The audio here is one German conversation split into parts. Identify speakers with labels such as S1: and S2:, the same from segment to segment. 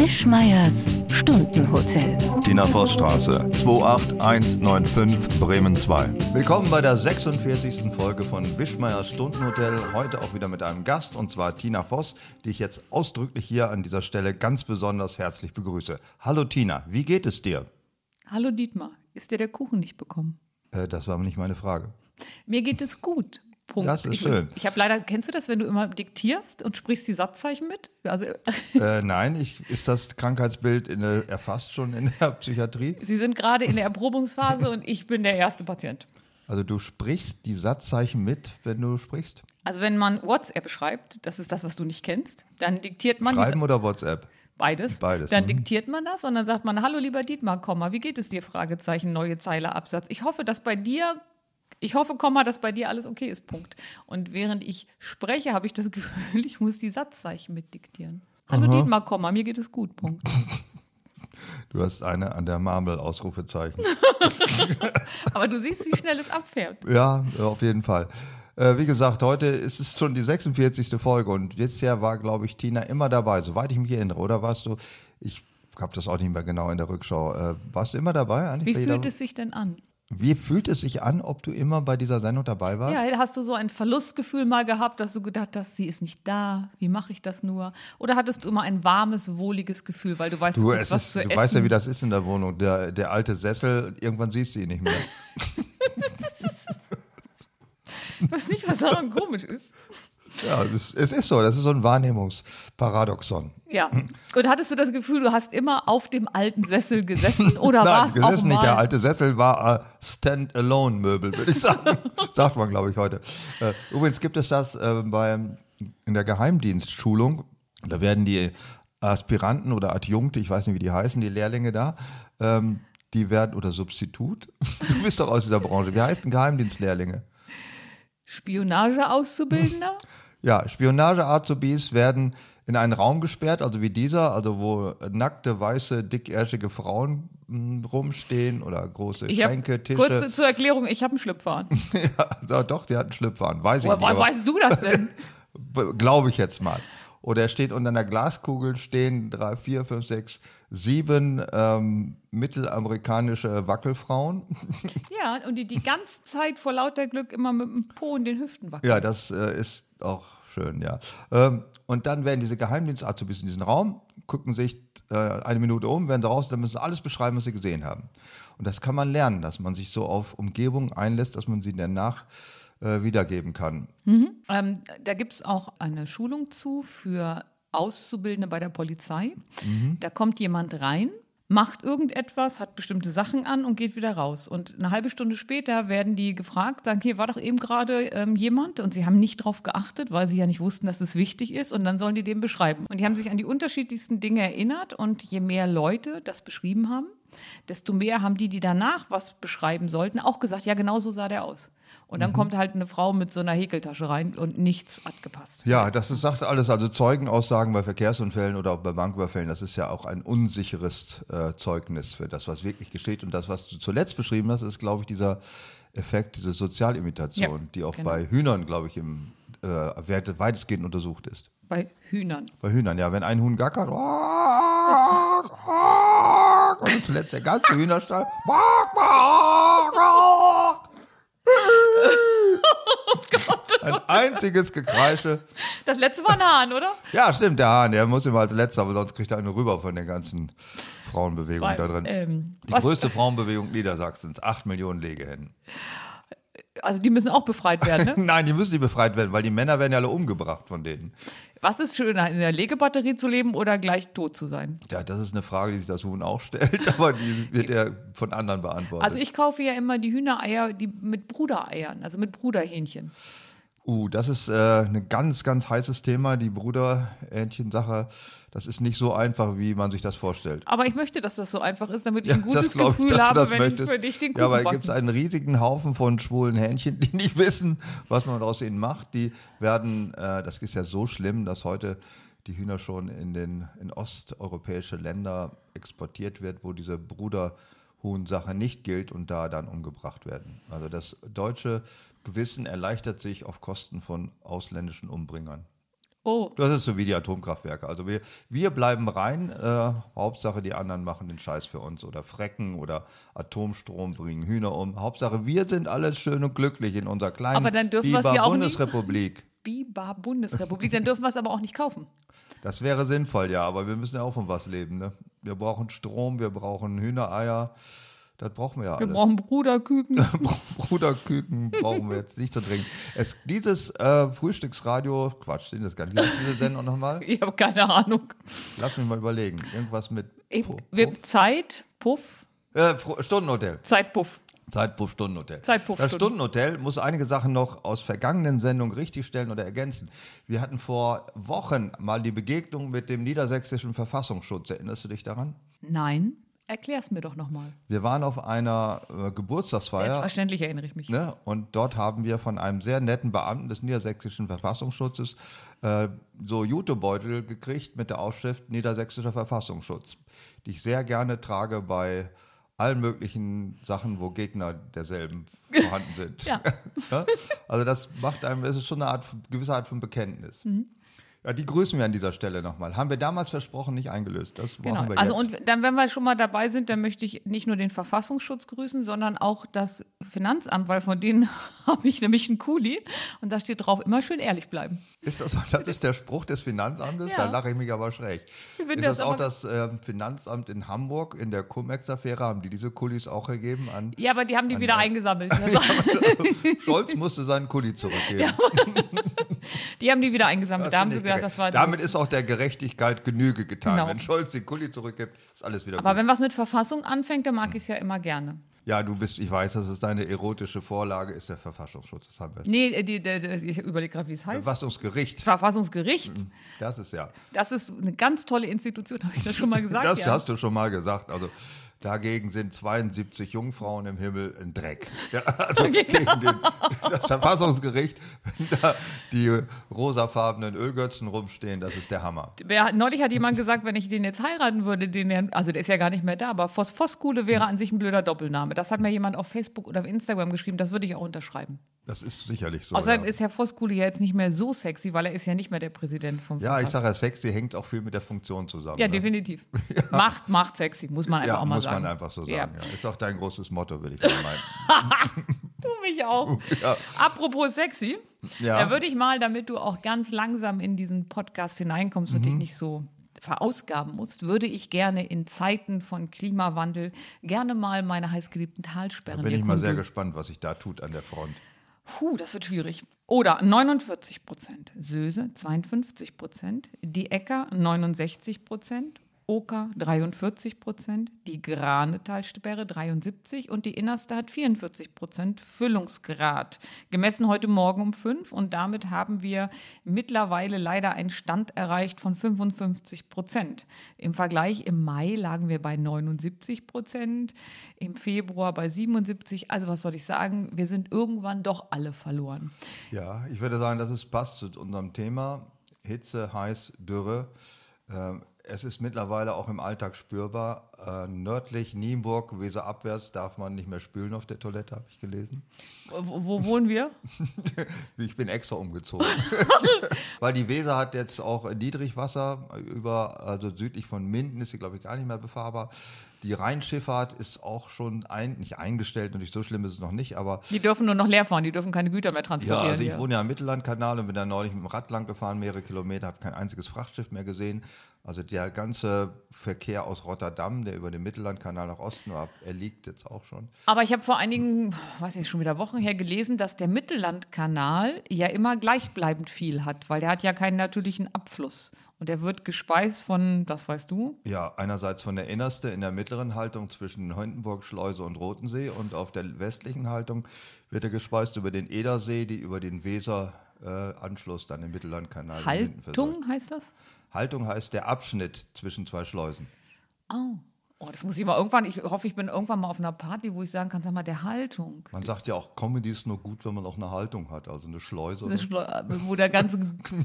S1: Wischmeiers Stundenhotel.
S2: Tina Vossstraße, 28195 Bremen 2. Willkommen bei der 46. Folge von Wischmeiers Stundenhotel. Heute auch wieder mit einem Gast und zwar Tina Voss, die ich jetzt ausdrücklich hier an dieser Stelle ganz besonders herzlich begrüße. Hallo Tina, wie geht es dir?
S3: Hallo Dietmar, ist dir der Kuchen nicht bekommen?
S2: Äh, das war nicht meine Frage.
S3: Mir geht es gut. Punkt.
S2: Das ist
S3: ich,
S2: schön.
S3: Ich habe leider, kennst du das, wenn du immer diktierst und sprichst die Satzzeichen mit? Also,
S2: äh, nein, ich, ist das Krankheitsbild in der, erfasst schon in der Psychiatrie?
S3: Sie sind gerade in der Erprobungsphase und ich bin der erste Patient.
S2: Also du sprichst die Satzzeichen mit, wenn du sprichst?
S3: Also wenn man WhatsApp schreibt, das ist das, was du nicht kennst, dann diktiert man.
S2: Schreiben oder WhatsApp?
S3: Beides.
S2: Beides.
S3: Dann
S2: mhm.
S3: diktiert man das und dann sagt man, hallo lieber Dietmar, Komma, wie geht es dir? Fragezeichen, neue Zeile, Absatz. Ich hoffe, dass bei dir ich hoffe, Komma, dass bei dir alles okay ist. Punkt. Und während ich spreche, habe ich das Gefühl, ich muss die Satzzeichen mitdiktieren. Hallo
S2: Aha.
S3: Dietmar, Komma, mir geht es gut. Punkt.
S2: Du hast eine an der Marmel Ausrufezeichen.
S3: Aber du siehst, wie schnell es abfährt.
S2: Ja, auf jeden Fall. Äh, wie gesagt, heute ist es schon die 46. Folge und bisher war, glaube ich, Tina immer dabei, soweit ich mich erinnere. Oder warst du, ich habe das auch nicht mehr genau in der Rückschau, äh, warst du immer dabei? Eigentlich
S3: Wie fühlt es sich denn an?
S2: Wie fühlt es sich an, ob du immer bei dieser Sendung dabei warst?
S3: Ja, hast du so ein Verlustgefühl mal gehabt, dass du gedacht hast, sie ist nicht da, wie mache ich das nur? Oder hattest du immer ein warmes, wohliges Gefühl, weil du weißt, du,
S2: es
S3: was
S2: ist,
S3: zu
S2: du
S3: essen?
S2: weißt ja, wie das ist in der Wohnung. Der, der alte Sessel, irgendwann siehst du ihn nicht mehr.
S3: Ich weiß nicht, was daran komisch ist.
S2: Ja, das, es ist so. Das ist so ein Wahrnehmungsparadoxon.
S3: Ja. Und hattest du das Gefühl, du hast immer auf dem alten Sessel gesessen oder
S2: Nein,
S3: warst auch
S2: gesessen
S3: mal
S2: nicht. Der alte Sessel war äh, Stand-Alone-Möbel, würde ich sagen. Sagt man, glaube ich, heute. Äh, übrigens gibt es das äh, beim, in der Geheimdienstschulung. Da werden die Aspiranten oder Adjunkte, ich weiß nicht, wie die heißen, die Lehrlinge da, ähm, die werden, oder Substitut. Du bist doch aus dieser Branche. Wie heißen Geheimdienstlehrlinge?
S3: Spionage-Auszubildender?
S2: Ja, Spionage-Azubis werden in einen Raum gesperrt, also wie dieser, also wo nackte, weiße, dickärschige Frauen mh, rumstehen oder große
S3: Ich
S2: Schränke, Tische.
S3: kurze zur Erklärung, ich habe einen Schlüpfer an.
S2: ja, doch, die hatten Schlüpfer an. Weiß ich
S3: Woher
S2: nicht. aber
S3: weißt du das denn?
S2: Glaube ich jetzt mal. Oder er steht unter einer Glaskugel, stehen drei, vier, fünf, sechs, sieben ähm, mittelamerikanische Wackelfrauen.
S3: ja, und die die ganze Zeit vor lauter Glück immer mit dem Po in den Hüften wackeln.
S2: Ja, das äh, ist auch schön, ja. Ähm, und dann werden diese Geheimdienstabzubis in diesen Raum, gucken sich äh, eine Minute um, werden sie raus, dann müssen sie alles beschreiben, was sie gesehen haben. Und das kann man lernen, dass man sich so auf Umgebungen einlässt, dass man sie danach äh, wiedergeben kann.
S3: Ähm, da gibt es auch eine Schulung zu für Auszubildende bei der Polizei. Da kommt jemand rein, macht irgendetwas, hat bestimmte Sachen an und geht wieder raus. Und eine halbe Stunde später werden die gefragt, sagen, hier war doch eben gerade ähm, jemand und sie haben nicht drauf geachtet, weil sie ja nicht wussten, dass es wichtig ist und dann sollen die den beschreiben. Und die haben sich an die unterschiedlichsten Dinge erinnert und je mehr Leute das beschrieben haben, desto mehr haben die, die danach was beschreiben sollten, auch gesagt, ja, genau so sah der aus. Und dann kommt halt eine Frau mit so einer Häkeltasche rein und nichts hat gepasst.
S2: Ja, das ist, sagt alles, also Zeugenaussagen bei Verkehrsunfällen oder auch bei Banküberfällen, das ist ja auch ein unsicheres äh, Zeugnis für das, was wirklich geschieht. Und das, was du zuletzt beschrieben hast, ist, glaube ich, dieser Effekt, diese Sozialimitation,
S3: Ja,
S2: die auch
S3: genau.
S2: bei Hühnern, glaube ich, im äh, weitestgehend untersucht ist.
S3: Bei Hühnern.
S2: Bei Hühnern, ja, wenn ein Huhn gackert, und zuletzt der ganze Hühnerstall. Ein einziges Gekreische.
S3: Das letzte war ein Hahn, oder?
S2: Ja, stimmt, der Hahn, der muss immer als letzter, aber sonst kriegt er eine rüber von der ganzen Frauenbewegung
S3: Weil,
S2: da drin.
S3: ähm,
S2: die
S3: was-
S2: größte Frauenbewegung Niedersachsens, acht Millionen Legehennen.
S3: Also die müssen auch befreit werden, ne?
S2: Nein, die müssen nicht befreit werden, weil die Männer werden ja alle umgebracht von denen.
S3: Was ist schöner, in der Legebatterie zu leben oder gleich tot zu sein?
S2: Ja, das ist eine Frage, die sich das Huhn auch stellt, aber die wird ja von anderen beantwortet.
S3: Also ich kaufe ja immer die Hühnereier, die mit Brudereiern, also mit Bruderhähnchen.
S2: Uh, das ist äh, ein ganz, ganz heißes Thema, die Bruderhähnchen-Sache. Das ist nicht so einfach, wie man sich das vorstellt.
S3: Aber ich möchte, dass das so einfach ist, damit ich ein gutes
S2: ich,
S3: Gefühl habe, wenn
S2: möchtest.
S3: ich für dich den Kuchen
S2: Ja, aber gibt es einen riesigen Haufen von schwulen Hähnchen, die nicht wissen, was man aus ihnen macht. Die werden, äh, das ist ja so schlimm, dass heute die Hühner schon in den in osteuropäische Länder exportiert wird, wo diese Bruderhuhn-Sache nicht gilt und da dann umgebracht werden. Also das deutsche Gewissen erleichtert sich auf Kosten von ausländischen Umbringern.
S3: Oh,
S2: Das ist so wie die Atomkraftwerke. Also wir, wir bleiben rein, äh, Hauptsache die anderen machen den Scheiß für uns oder Frecken oder Atomstrom bringen Hühner um. Hauptsache wir sind alles schön und glücklich in unserer kleinen
S3: Aber dann dürfen wir es ja auch
S2: Bundesrepublik.
S3: Biber Bundesrepublik, dann dürfen wir es aber auch nicht kaufen.
S2: Das wäre sinnvoll, ja, aber wir müssen ja auch von was leben. Ne? Wir brauchen Strom, wir brauchen Hühnereier. Das brauchen wir ja
S3: Wir
S2: alles.
S3: brauchen Bruderküken.
S2: Bruderküken brauchen wir jetzt nicht so dringend. Es, dieses äh, Frühstücksradio, Quatsch, sind das gar nicht. Diese Sendung nochmal?
S3: Ich habe keine Ahnung.
S2: Lass mich mal überlegen. Irgendwas mit
S3: Ich,
S2: Pu-
S3: wir, Zeit, Puff,
S2: Äh, Stundenhotel.
S3: Zeitpuff.
S2: Zeitpuff Stundenhotel.
S3: Zeitpuff
S2: das
S3: Stunden.
S2: Stundenhotel muss einige Sachen noch aus vergangenen Sendungen richtigstellen oder ergänzen. Wir hatten vor Wochen mal die Begegnung mit dem niedersächsischen Verfassungsschutz. Erinnerst du dich daran?
S3: Nein, erklär's mir doch nochmal.
S2: Wir waren auf einer äh, Geburtstagsfeier
S3: Selbstverständlich erinnere ich mich.
S2: Ne? Und dort haben wir von einem sehr netten Beamten des niedersächsischen Verfassungsschutzes äh, so Jutebeutel gekriegt mit der Aufschrift Niedersächsischer Verfassungsschutz, die ich sehr gerne trage bei allen möglichen Sachen, wo Gegner derselben vorhanden sind.
S3: Ja.
S2: Ja? Also das macht einem, es ist schon eine Art, gewisse Art von Bekenntnis.
S3: Mhm.
S2: Ja, die grüßen wir an dieser Stelle nochmal. Haben wir damals versprochen, nicht eingelöst. Das
S3: Genau.
S2: machen wir
S3: Also
S2: jetzt.
S3: und dann, wenn wir schon mal dabei sind, dann möchte ich nicht nur den Verfassungsschutz grüßen, sondern auch das Finanzamt, weil von denen habe ich nämlich einen Kuli und da steht drauf, immer schön ehrlich bleiben.
S2: Ist das, das ist der Spruch des Finanzamtes?
S3: Ja.
S2: Da lache ich mich aber schräg. Ist
S3: das
S2: das auch das ähm, Finanzamt in Hamburg in der Cum-Ex-Affäre? Haben die diese Kulis auch gegeben an?
S3: Ja, aber die haben die wieder eingesammelt. Also,
S2: Scholz musste seinen Kuli zurückgeben.
S3: die haben die wieder eingesammelt.
S2: Das
S3: da haben sie
S2: gerecht.
S3: das war
S2: Damit ist auch der Gerechtigkeit Genüge getan.
S3: Genau.
S2: Wenn Scholz den Kuli zurückgibt, ist alles wieder
S3: Aber
S2: gut.
S3: wenn was mit Verfassung anfängt, dann mag ich es ja immer gerne.
S2: Ja, du bist, ich weiß, dass es deine erotische Vorlage ist, der Verfassungsschutz. Das haben wir.
S3: Nee, die, die, die, ich überlege gerade, wie es heißt.
S2: Verfassungsgericht.
S3: Verfassungsgericht,
S2: Das ist ja.
S3: das ist eine ganz tolle Institution, habe ich das schon mal gesagt?
S2: Das
S3: ja.
S2: hast du schon mal gesagt. Also dagegen sind 72 Jungfrauen im Himmel ein Dreck. Ja, also
S3: Genau.
S2: gegen den, das Verfassungsgericht, wenn da die rosafarbenen Ölgötzen rumstehen, das ist der Hammer.
S3: Wer, neulich hat jemand gesagt, wenn ich den jetzt heiraten würde, den, also der ist ja gar nicht mehr da, aber Phosphoskuhle wäre an sich ein blöder Doppelname. Das hat mir jemand auf Facebook oder auf Instagram geschrieben, das würde ich auch unterschreiben.
S2: Das ist sicherlich so.
S3: Außerdem
S2: ja.
S3: ist Herr Voskuhle ja jetzt nicht mehr so sexy, weil er ist ja nicht mehr der Präsident vom
S2: ja, ich sage ja, sexy hängt auch viel mit der Funktion zusammen.
S3: Ja,
S2: ne?
S3: definitiv. Macht, macht sexy, muss man einfach
S2: Ja,
S3: auch mal
S2: muss
S3: sagen.
S2: man einfach so
S3: Ja.
S2: sagen. Ja. Ist auch dein großes Motto, würde ich mal meinen.
S3: Du mich auch.
S2: Ja.
S3: Apropos sexy,
S2: Ja.
S3: da würde ich mal, damit du auch ganz langsam in diesen Podcast hineinkommst
S2: Mhm.
S3: und dich nicht so verausgaben musst, würde ich gerne in Zeiten von Klimawandel gerne mal meine heißgeliebten Talsperren
S2: Bin
S3: hier
S2: ich mal sehr gespannt, was sich da tut an der Front.
S3: Puh, das wird schwierig. Oder 49 Prozent, Söse 52 Prozent, die Äcker 69 Prozent, Oker 43 Prozent, die Granetalsperre 73 und die Innerste hat 44 Prozent Füllungsgrad. Gemessen heute Morgen um 5 und damit haben wir mittlerweile leider einen Stand erreicht von 55 Prozent. Im Vergleich im Mai lagen wir bei 79 Prozent, im Februar bei 77. Also was soll ich sagen, wir sind irgendwann doch alle verloren.
S2: Ja, ich würde sagen, das ist passt zu unserem Thema. Hitze, heiß, Dürre. Es ist mittlerweile auch im Alltag spürbar. Äh, nördlich Nienburg, Weser abwärts, darf man nicht mehr spülen auf der Toilette, habe ich gelesen.
S3: Wo, wo wohnen wir?
S2: Ich bin extra umgezogen. Weil die Weser hat jetzt auch Niedrigwasser über, also südlich von Minden ist sie, glaube ich, gar nicht mehr befahrbar. Die Rheinschifffahrt ist auch schon ein, nicht eingestellt, natürlich so schlimm ist es noch nicht, aber
S3: Die dürfen nur noch leer fahren, die dürfen keine Güter mehr
S2: ja,
S3: transportieren.
S2: also ich
S3: hier.
S2: wohne ja am Mittellandkanal und bin da neulich mit dem Rad lang gefahren, mehrere Kilometer, habe kein einziges Frachtschiff mehr gesehen. Also der ganze Verkehr aus Rotterdam, der über den Mittellandkanal nach Osten war, er liegt jetzt auch schon.
S3: Aber ich habe vor einigen, weiß nicht, schon wieder Wochen her gelesen, dass der Mittellandkanal ja immer gleichbleibend viel hat, weil der hat ja keinen natürlichen Abfluss. Und der wird gespeist von, das weißt du,
S2: Ja, einerseits von der Innerste in der mittleren Haltung zwischen Hindenburg, Schleuse und Rotensee und auf der westlichen Haltung wird er gespeist über den Edersee, die über den Weser-Anschluss dann im Mittellandkanal.
S3: Haltung heißt das?
S2: Haltung heißt der Abschnitt zwischen zwei Schleusen.
S3: Oh. Oh, das muss ich mal irgendwann, ich hoffe, ich bin irgendwann mal auf einer Party, wo ich sagen kann, sag mal, der Haltung.
S2: Man sagt ja auch, Comedy ist nur gut, wenn man auch eine Haltung hat, also eine Schleuse.
S3: Das
S2: oder
S3: ist, Wo der ganze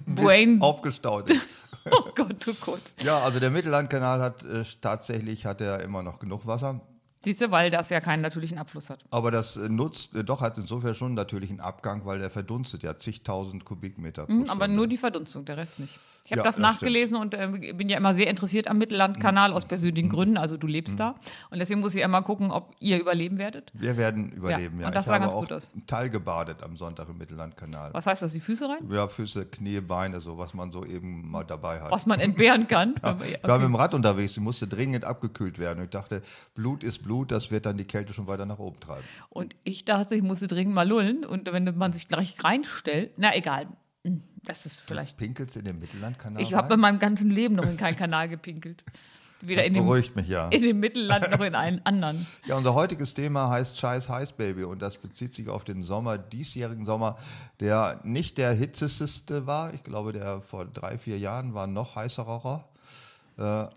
S3: Brain.
S2: aufgestaut ist.
S3: Oh Gott, oh Gott.
S2: Ja, also der Mittellandkanal hat äh, tatsächlich hat er immer noch genug Wasser.
S3: Siehst du, weil das ja keinen natürlichen Abfluss hat.
S2: Aber das äh, nutzt, äh, doch hat insofern schon natürlich einen Abgang, weil der verdunstet ja zigtausend Kubikmeter
S3: Mhm, aber nur die Verdunstung, der Rest nicht. Ich habe
S2: Ja,
S3: das
S2: das
S3: nachgelesen und äh, bin ja immer sehr interessiert am Mittellandkanal
S2: Mhm.
S3: aus persönlichen Gründen. Also du lebst da. Und deswegen muss ich immer gucken, ob ihr überleben werdet.
S2: Wir werden überleben, ja.
S3: und das
S2: ich
S3: sah ganz gut aus.
S2: teilgebadet am Sonntag im Mittellandkanal.
S3: Was heißt das, die Füße rein?
S2: Ja, Füße, Knie, Beine, so was man so eben mal dabei hat.
S3: Was man entbehren kann.
S2: Ja,
S3: ja,
S2: Ich war mit
S3: okay.
S2: dem Rad unterwegs, die musste dringend abgekühlt werden. Und ich dachte, Blut ist Blut, das wird dann die Kälte schon weiter nach oben treiben.
S3: Und ich dachte, ich musste dringend mal lullen. Und wenn man sich gleich reinstellt, na egal. Das ist vielleicht.
S2: Pinkelst in den Mittellandkanal?
S3: Ich habe in meinem ganzen Leben noch in keinen Kanal gepinkelt. Weder
S2: Das
S3: in dem,
S2: beruhigt mich ja.
S3: in dem Mittelland noch in einen anderen.
S2: Ja, unser heutiges Thema heißt Scheiß Heiß Baby und das bezieht sich auf den Sommer, diesjährigen Sommer, der nicht der hitzesiste war. Ich glaube, der vor drei, vier Jahren war noch heißerer.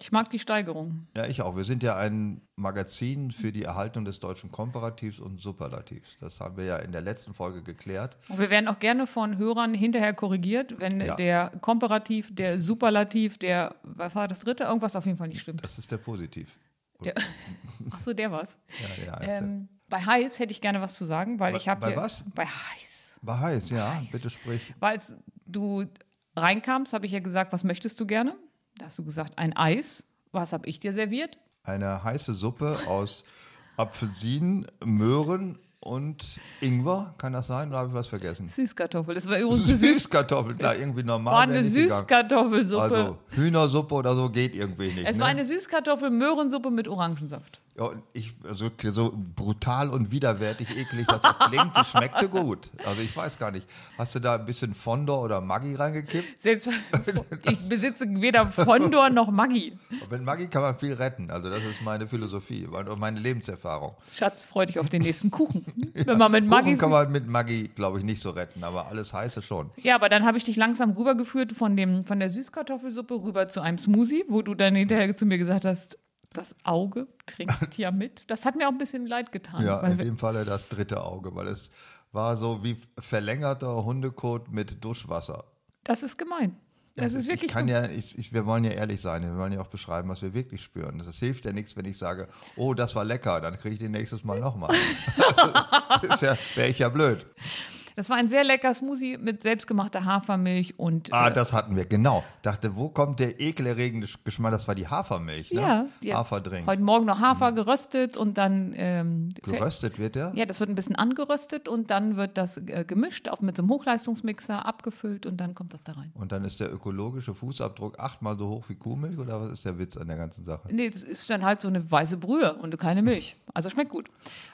S3: Ich mag die Steigerung.
S2: Ja, ich auch. Wir sind ja ein Magazin für die Erhaltung des deutschen Komparativs und Superlativs. Das haben wir ja in der letzten Folge geklärt.
S3: Und wir werden auch gerne von Hörern hinterher korrigiert, wenn
S2: Ja.
S3: der Komparativ, der Superlativ, der, was war das dritte? Irgendwas auf jeden Fall nicht stimmt.
S2: Das ist der Positiv.
S3: Der, ach so, der war's.
S2: Ja, ja,
S3: Ähm, bei heiß hätte ich gerne was zu sagen, weil
S2: Bei-
S3: ich habe
S2: bei was?
S3: Bei heiß.
S2: War heiß, ja. Bitte sprich.
S3: Weil als du reinkamst, habe ich ja gesagt, was möchtest du gerne? Da hast du gesagt, ein Eis. Was habe ich dir serviert?
S2: Eine heiße Suppe aus Apfelsinen, Möhren und Ingwer. Kann das sein? Oder habe ich was vergessen?
S3: Süßkartoffel. Das war übrigens eine Süß
S2: Süßkartoffel, klar, irgendwie normal.
S3: war eine. Süßkartoffelsuppe.
S2: Also Hühnersuppe oder so geht irgendwie nicht.
S3: es
S2: ne?
S3: war eine Süßkartoffel-Möhrensuppe mit Orangensaft.
S2: Ja, ich, also so brutal und widerwärtig eklig das auch klingt, die schmeckte gut. Also ich weiß gar nicht. Hast du da ein bisschen Fondor oder Maggi reingekippt?
S3: Selbst ich besitze weder Fondor noch Maggi.
S2: Mit Maggi kann man viel retten. Also das ist meine Philosophie und meine Lebenserfahrung.
S3: Schatz, freu dich auf den nächsten Kuchen. Wenn man mit Maggi.
S2: Kuchen kann man mit Maggi, glaube ich, nicht so retten, aber alles Heiße schon.
S3: Ja, aber dann habe ich dich langsam rübergeführt von, dem, von der Süßkartoffelsuppe rüber zu einem Smoothie, wo du dann hinterher zu mir gesagt hast, das Auge trinkt ja mit. Das hat mir auch ein bisschen leid getan.
S2: Ja, in dem Falle das dritte Auge, weil es war so wie verlängerter Hundekot mit Duschwasser.
S3: das ist gemein. Das ist wirklich
S2: ich kann ja, ich, ich, wir wollen ja ehrlich sein, wir wollen ja auch beschreiben, was wir wirklich spüren. Das hilft ja nichts, wenn ich sage, oh, das war lecker, dann kriege ich den nächstes Mal nochmal. das ja, wäre ich ja blöd.
S3: Das war ein sehr lecker Smoothie mit selbstgemachter Hafermilch und
S2: Ah,
S3: äh,
S2: das hatten wir, genau. Dachte, wo kommt der ekelerregende Geschmack? Das war die Hafermilch, ne?
S3: ja, die
S2: Haferdrink.
S3: Heute Morgen noch Hafer geröstet und dann ähm,
S2: Geröstet wird der?
S3: Ja, das wird ein bisschen angeröstet und dann wird das äh, gemischt, auch mit so einem Hochleistungsmixer abgefüllt und dann kommt das da rein.
S2: Und dann ist der ökologische Fußabdruck achtmal so hoch wie Kuhmilch oder was ist der Witz an der ganzen Sache?
S3: Nee, es ist dann halt so eine weiße Brühe und keine Milch. Also schmeckt gut.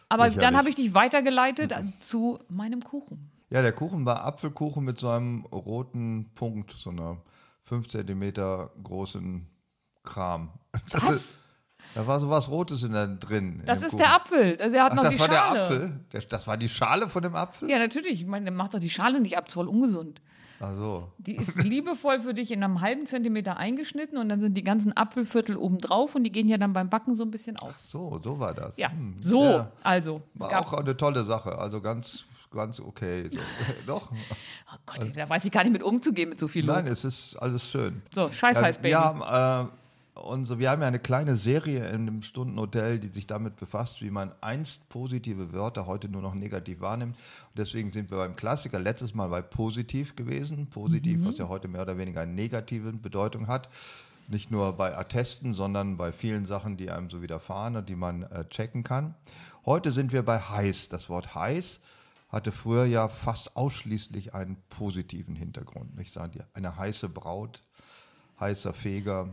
S3: Aber
S2: Lächerlich.
S3: dann habe ich dich weitergeleitet zu meinem Kuchen.
S2: Ja, der Kuchen war Apfelkuchen mit so einem roten Punkt, so einer 5 Zentimeter großen Kram. Das ist, da war so was Rotes in der, drin. in
S3: Das ist
S2: Kuchen.
S3: der Apfel. Also er hat
S2: Ach,
S3: noch
S2: das
S3: die
S2: war
S3: Schale.
S2: der Apfel? Der, das war die Schale von dem Apfel?
S3: Ja, natürlich. Ich meine, der macht doch die Schale nicht ab, ist voll ungesund.
S2: Ach so.
S3: Die ist liebevoll für dich in einem halben Zentimeter eingeschnitten und dann sind die ganzen Apfelviertel oben drauf und die gehen ja dann beim Backen so ein bisschen auf.
S2: So, so war das.
S3: Ja,
S2: Hm,
S3: so,
S2: ja,
S3: also.
S2: war auch eine tolle Sache. Also ganz, ganz okay. So. Doch?
S3: oh Gott, da weiß ich gar nicht mit umzugehen mit so viel Lob.
S2: Nein, es ist alles schön.
S3: So, scheiß heiß, Baby.
S2: Wir haben, äh, unsere, wir haben ja eine kleine Serie in dem Stundenhotel, die sich damit befasst, wie man einst positive Wörter heute nur noch negativ wahrnimmt. Und deswegen sind wir beim Klassiker letztes Mal bei positiv gewesen. Positiv,
S3: Mhm.
S2: was ja heute mehr oder weniger eine negative Bedeutung hat. Nicht nur bei Attesten, sondern bei vielen Sachen, die einem so widerfahren und die man äh, checken kann. Heute sind wir bei heiß. Das Wort heiß hatte früher ja fast ausschließlich einen positiven Hintergrund. Ich sage dir, eine heiße Braut, heißer Feger.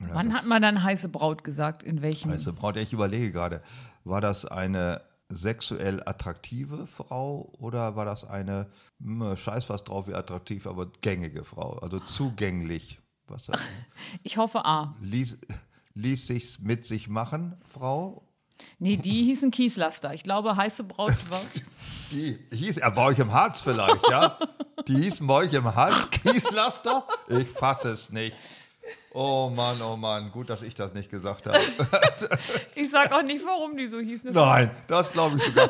S2: Ja,
S3: Wann hat man dann heiße Braut gesagt? In welchem?
S2: heiße Braut? Ja, Ich überlege gerade, war das eine sexuell attraktive Frau oder war das eine, hm, scheiß was drauf wie attraktiv, aber gängige Frau, also zugänglich? Was das,
S3: Ich hoffe A.
S2: ließ, ließ sich's mit sich machen, Frau?
S3: Nee, die hießen Kieslaster. Ich glaube, heiße Braut war.
S2: Die hieß, er bei euch im Harz vielleicht, ja? Die hießen bei euch im Harz Kieslaster? Ich fasse es nicht. Oh Mann, oh Mann, gut, dass ich das nicht gesagt habe.
S3: Ich sag auch nicht, warum die so hießen.
S2: Nein, das glaube ich sogar.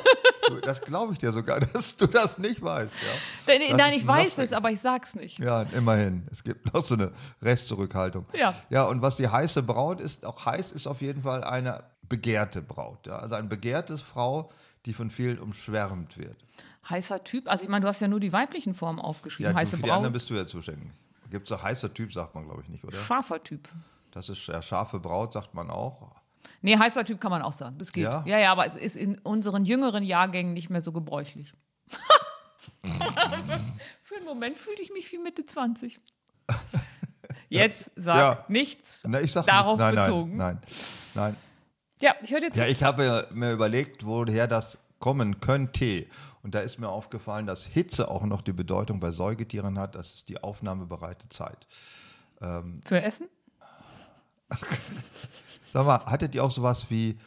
S2: Das glaube ich dir sogar, dass du das nicht weißt, ja?
S3: Nein, nein ich weiß es, aber ich sag's nicht.
S2: Ja, immerhin. Es gibt noch so eine Restzurückhaltung.
S3: Ja.
S2: Ja, und was die heiße Braut ist, auch heiß ist auf jeden Fall eine begehrte Braut. Ja? Also eine begehrte Frau, die von vielen umschwärmt wird.
S3: Heißer Typ. Also ich meine, du hast ja nur die weiblichen Formen
S2: Ja,
S3: aufgeschrieben.
S2: du,
S3: Heiße
S2: für die
S3: Braut.
S2: anderen bist du ja zuständig. Gibt es auch heißer Typ, sagt man, glaube ich, nicht, oder?
S3: Scharfer Typ.
S2: Das ist ja scharfe Braut, sagt man auch.
S3: Nee, heißer Typ kann man auch sagen. Das geht.
S2: Ja?
S3: ja, ja, aber es ist in unseren jüngeren Jahrgängen nicht mehr so gebräuchlich. Für einen Moment fühlte ich mich wie Mitte 20. Jetzt sag
S2: Ja.
S3: nichts
S2: Na, ich sag
S3: darauf
S2: nicht, nein,
S3: bezogen.
S2: Nein, nein, nein.
S3: Ja, ich höre jetzt.
S2: Ja, ich habe mir überlegt, woher das kommen könnte. Und da ist mir aufgefallen, dass Hitze auch noch die Bedeutung bei Säugetieren hat. Das ist die aufnahmebereite Zeit.
S3: Für Essen?
S2: Sag mal, hattet ihr auch sowas wie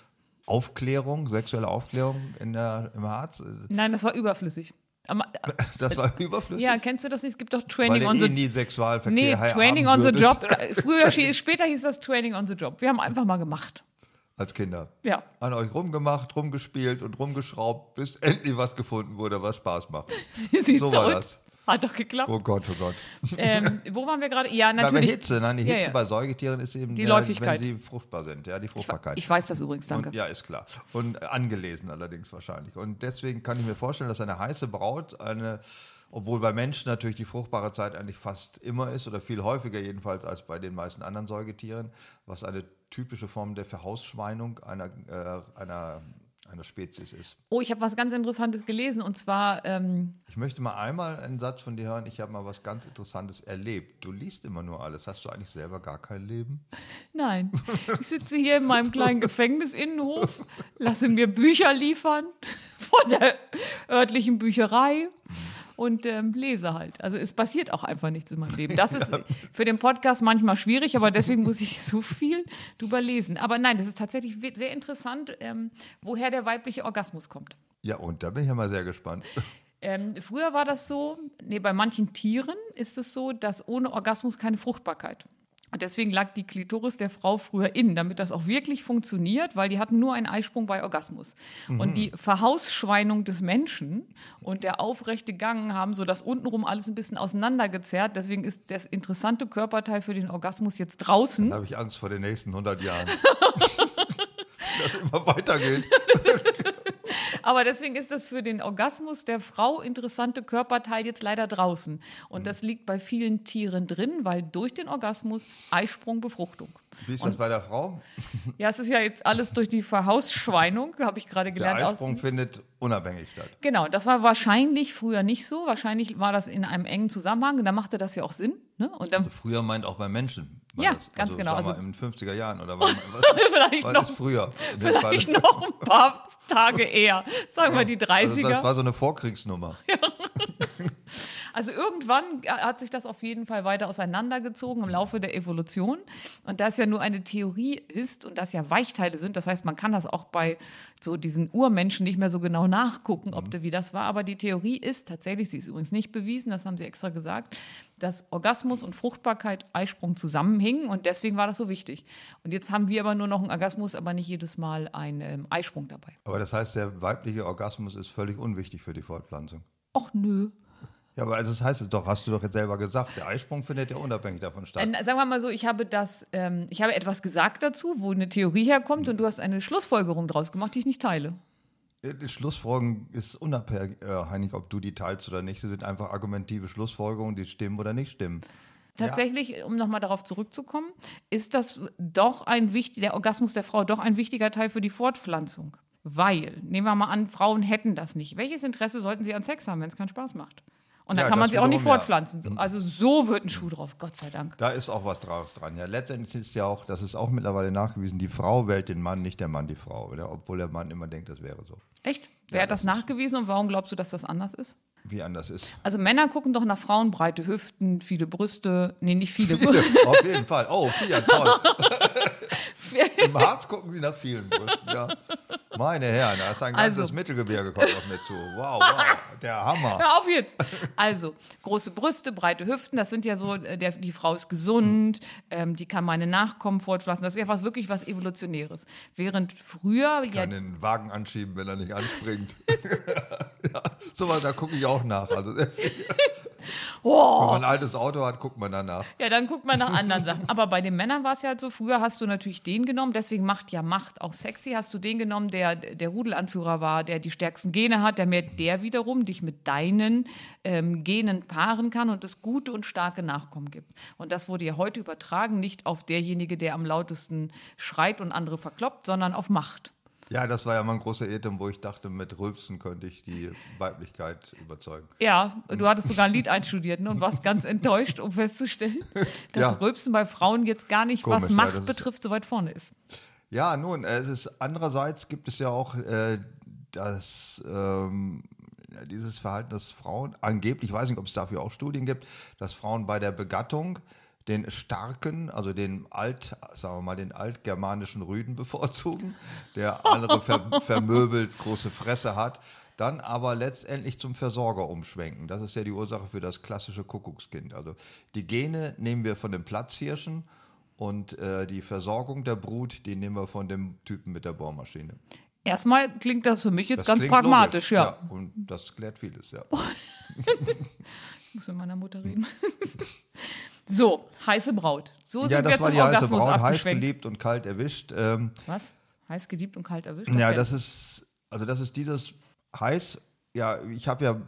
S2: Aufklärung, sexuelle Aufklärung in der, im Harz?
S3: Nein, das war überflüssig.
S2: Das war überflüssig.
S3: ja, kennst du das nicht? Es gibt doch
S2: weil
S3: Training
S2: ihr
S3: on
S2: eh
S3: the
S2: nie Sexualverkehr
S3: Nee, Training on the Job. Früher, später hieß das Training on the Job. Wir haben einfach mal gemacht.
S2: Als Kinder.
S3: Ja.
S2: An euch rumgemacht, rumgespielt und rumgeschraubt, bis endlich was gefunden wurde, was Spaß macht. So war das.
S3: Hat doch geklappt.
S2: Oh Gott, oh Gott.
S3: Ähm, wo waren wir gerade? Ja,
S2: Na, bei
S3: natürlich.
S2: Hitze, nein, die
S3: Ja,
S2: Hitze
S3: ja.
S2: bei Säugetieren ist eben,
S3: Die
S2: äh,
S3: Läufigkeit.
S2: wenn sie fruchtbar sind, ja, die Fruchtbarkeit.
S3: Ich weiß das übrigens, danke.
S2: Und, ja, ist klar. Und angelesen allerdings wahrscheinlich. Und deswegen kann ich mir vorstellen, dass eine heiße Braut eine, obwohl bei Menschen natürlich die fruchtbare Zeit eigentlich fast immer ist oder viel häufiger jedenfalls als bei den meisten anderen Säugetieren, was eine typische Form der Verhausschweinung einer, äh, einer, einer Spezies ist.
S3: Oh, ich habe was ganz Interessantes gelesen und zwar, ähm,
S2: Ich möchte mal einmal einen Satz von dir hören. Ich habe mal was ganz Interessantes erlebt. Du liest immer nur alles. Hast du eigentlich selber gar kein Leben?
S3: nein, ich sitze hier in meinem kleinen Gefängnisinnenhof, lasse mir Bücher liefern von der örtlichen Bücherei und ähm, lese halt. Also es passiert auch einfach nichts in meinem Leben. Das ist für den Podcast manchmal schwierig, aber deswegen muss ich so viel drüber lesen. Aber nein, das ist tatsächlich sehr interessant, ähm, woher der weibliche Orgasmus kommt.
S2: Ja, und da bin ich ja mal sehr gespannt.
S3: Ähm, früher war das so, nee, bei manchen Tieren ist es so, dass ohne Orgasmus keine Fruchtbarkeit. Und deswegen lag die Klitoris der Frau früher innen, damit das auch wirklich funktioniert, weil die hatten nur einen Eisprung bei Orgasmus. Und die Verhausschweinung des Menschen und der aufrechte Gang haben so das untenrum alles ein bisschen auseinandergezerrt. Deswegen ist das interessante Körperteil für den Orgasmus jetzt draußen.
S2: Da habe ich Angst vor den nächsten 100 Jahren. das immer weitergeht.
S3: Aber deswegen ist das für den Orgasmus der Frau interessante Körperteil jetzt leider draußen. Und das liegt bei vielen Tieren drin, weil durch den Orgasmus Eisprung, Befruchtung.
S2: Wie ist das bei der Frau?
S3: Ja, es ist ja jetzt alles durch die Verhausschweinung, habe ich gerade
S2: Der
S3: gelernt. aus-
S2: Eisprung findet unabhängig statt.
S3: Genau, das war wahrscheinlich früher nicht so. Wahrscheinlich war das in einem engen Zusammenhang da machte das ja auch Sinn. Ne? Und dann
S2: Früher meint auch bei Menschen.
S3: Ja,
S2: das.
S3: ganz genau,
S2: sagen wir
S3: also-
S2: in den 50er Jahren oder was,
S3: vielleicht
S2: was
S3: noch,
S2: ist früher?
S3: vielleicht
S2: Fall?
S3: noch ein paar Tage eher. Sagen wir die 30er.
S2: Also das war so eine Vorkriegsnummer.
S3: Also irgendwann hat sich das auf jeden Fall weiter auseinandergezogen im Laufe der Evolution. Und da es ja nur eine Theorie ist und das ja Weichteile sind, das heißt, man kann das auch bei so diesen Urmenschen nicht mehr so genau nachgucken, ob der wie das war. Aber die Theorie ist tatsächlich, sie ist übrigens nicht bewiesen, das haben sie extra gesagt, dass Orgasmus und Fruchtbarkeit, Eisprung zusammenhingen und deswegen war das so wichtig. Und jetzt haben wir aber nur noch einen Orgasmus, aber nicht jedes Mal einen ähm, Eisprung dabei.
S2: Aber das heißt, der weibliche Orgasmus ist völlig unwichtig für die Fortpflanzung.
S3: Och nö.
S2: Ja, aber also das heißt es doch, hast du doch jetzt selber gesagt, der Eisprung findet ja unabhängig davon statt.
S3: Äh, sagen wir mal so, ich habe das, ähm, ich habe etwas gesagt dazu, wo eine Theorie herkommt und du hast eine Schlussfolgerung draus gemacht, die ich nicht teile.
S2: Die Schlussfolgerung ist unabhängig, ob du die teilst oder nicht. Sie sind einfach argumentive Schlussfolgerungen, die stimmen oder nicht stimmen.
S3: Tatsächlich, um nochmal darauf zurückzukommen, ist das doch ein wichtiger, der Orgasmus der Frau doch ein wichtiger Teil für die Fortpflanzung. Weil, nehmen wir mal an, Frauen hätten das nicht. Welches Interesse sollten sie an Sex haben, wenn es keinen Spaß macht? Und dann
S2: Ja,
S3: kann man sie auch nicht
S2: ja.
S3: fortpflanzen. So- Also so wird ein Schuh drauf, Gott sei Dank.
S2: Da ist auch was draus dran. Ja, letztendlich ist ja auch, das ist auch mittlerweile nachgewiesen, die Frau wählt den Mann, nicht der Mann die Frau. Oder? Obwohl der Mann immer denkt, das wäre so.
S3: Echt? Wer hat das,
S2: das
S3: nachgewiesen und warum glaubst du, dass das anders ist?
S2: Wie anders ist.
S3: Also Männer gucken doch nach Frauen, breite Hüften, viele Brüste. Nee, nicht viele.
S2: Auf jeden Fall. Oh, Fiat, toll. Im Harz gucken sie nach vielen Brüsten, ja. Meine Herren, da ist ein ganzes
S3: Also-
S2: Mittelgebirge kommt auf mir zu. Wow, wow, der Hammer.
S3: Hör auf jetzt. Also, große Brüste, breite Hüften, das sind ja so, äh, der, die Frau ist gesund, ähm, die kann meine Nachkommen fortpflanzen. Das ist ja was, wirklich was Evolutionäres. Während früher ja
S2: Kann den Wagen anschieben, wenn er nicht anspringt. ja, sowas, da gucke ich auch nach. Also,
S3: Oh,
S2: Wenn man ein altes Auto hat, guckt man danach.
S3: ja, dann guckt man nach anderen Sachen. Aber bei den Männern war es ja halt so, früher hast du natürlich den genommen, deswegen macht ja Macht auch sexy, hast du den genommen, der der Rudelanführer war, der die stärksten Gene hat, der mehr der wiederum dich mit deinen ähm, Genen paaren kann und es gute und starke Nachkommen gibt. Und das wurde ja heute übertragen, nicht auf derjenige, der am lautesten schreit und andere verkloppt, sondern auf Macht.
S2: Ja, das war ja mal ein großer Irrtum, wo ich dachte, mit Rülpsen könnte ich die Weiblichkeit überzeugen.
S3: Ja, du hattest sogar ein Lied einstudiert ne, und warst ganz enttäuscht, um festzustellen, dass
S2: Ja.
S3: Rülpsen bei Frauen jetzt gar nicht, was
S2: Komisch, ja,
S3: Macht
S2: ist-
S3: betrifft, so weit vorne ist.
S2: Ja, nun, es ist andererseits gibt es ja auch äh, das ähm, ja, dieses Verhalten, dass Frauen angeblich, ich weiß nicht, ob es dafür auch Studien gibt, dass Frauen bei der Begattung den starken, also den alt, sagen wir mal, den altgermanischen Rüden bevorzugen, der andere ver vermöbelt, große Fresse hat, dann aber letztendlich zum Versorger umschwenken. Das ist ja die Ursache für das klassische Kuckuckskind. Also die Gene nehmen wir von den Platzhirschen und äh, die Versorgung der Brut, die nehmen wir von dem Typen mit der Bohrmaschine.
S3: Erstmal klingt das für mich jetzt
S2: Das
S3: ganz pragmatisch,
S2: logisch,
S3: ja.
S2: Und das klärt vieles, ja.
S3: Ich muss mit meiner Mutter reden. so, heiße Braut. So
S2: Ja,
S3: sind wir
S2: das war die heiße Braut, heiß geliebt und kalt erwischt. Ähm,
S3: Was? Heiß geliebt und kalt erwischt?
S2: ja,
S3: Okay.
S2: das ist, also das ist dieses heiß, ja, ich habe ja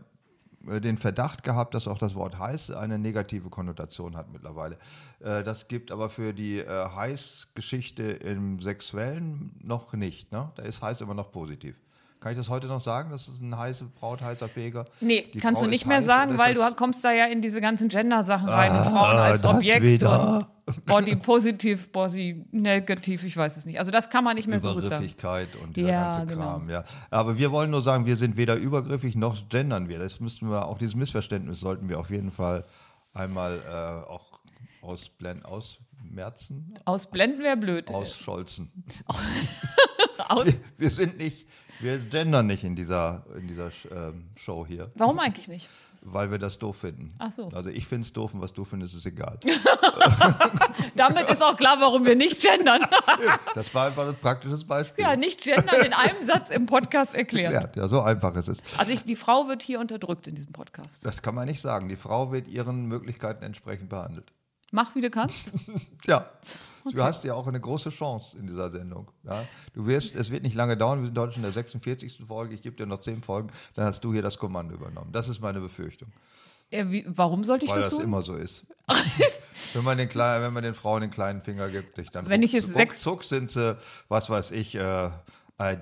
S2: äh, den Verdacht gehabt, dass auch das Wort heiß eine negative Konnotation hat mittlerweile. Äh, Das gibt aber für die äh, Heiß-Geschichte im Sexuellen noch nicht. Ne? Da ist heiß immer noch positiv. Kann ich das heute noch sagen? Das ist eine heiße Braut, heißer Feger.
S3: Nee,
S2: Die
S3: kannst
S2: Frau
S3: du nicht mehr sagen, weil du kommst da ja in diese ganzen Gender-Sachen rein. und Frauen
S2: Ah,
S3: als Objekt
S2: wieder.
S3: und Body positiv, Body negativ, ich weiß es nicht. Also das kann man nicht mehr so gut sagen.
S2: Übergriffigkeit und dieser
S3: Ja,
S2: ganze
S3: genau.
S2: Kram, ja. Aber wir wollen nur sagen, wir sind weder übergriffig noch gendern wir. Das müssten wir, auch dieses Missverständnis sollten wir auf jeden Fall einmal äh, auch ausblenden, ausmerzen,
S3: Ausblenden wäre blöd.
S2: ausscholzen.
S3: Aus,
S2: Wir, wir sind nicht, wir gendern nicht in dieser, in dieser ähm, Show hier,
S3: warum eigentlich nicht?
S2: weil wir das doof finden.
S3: Ach so.
S2: Also ich finde es doof und was du findest, ist egal.
S3: Damit ist auch klar, warum wir nicht gendern.
S2: Das war einfach ein praktisches Beispiel.
S3: ja, nicht gendern in einem Satz im Podcast erklärt.
S2: Ja, ja, so einfach ist es.
S3: Also ich, die Frau wird hier unterdrückt in diesem Podcast.
S2: Das kann man nicht sagen. Die Frau wird ihren Möglichkeiten entsprechend behandelt.
S3: Mach, wie du kannst.
S2: Ja, du hast ja auch eine große Chance in dieser Sendung. Ja? Du wirst, es wird nicht lange dauern, wir sind heute schon in der 46. Folge, ich gebe dir noch 10 Folgen, dann hast du hier das Kommando übernommen. Das ist meine Befürchtung,
S3: Äh, wie, warum sollte ich
S2: weil
S3: das
S2: das
S3: tun?
S2: immer so ist. wenn, man den kleinen, wenn man den Frauen den kleinen Finger gibt, dich dann
S3: Wenn ich jetzt
S2: ruck-
S3: sechs-
S2: ruckzuck sind sie, was weiß ich, äh,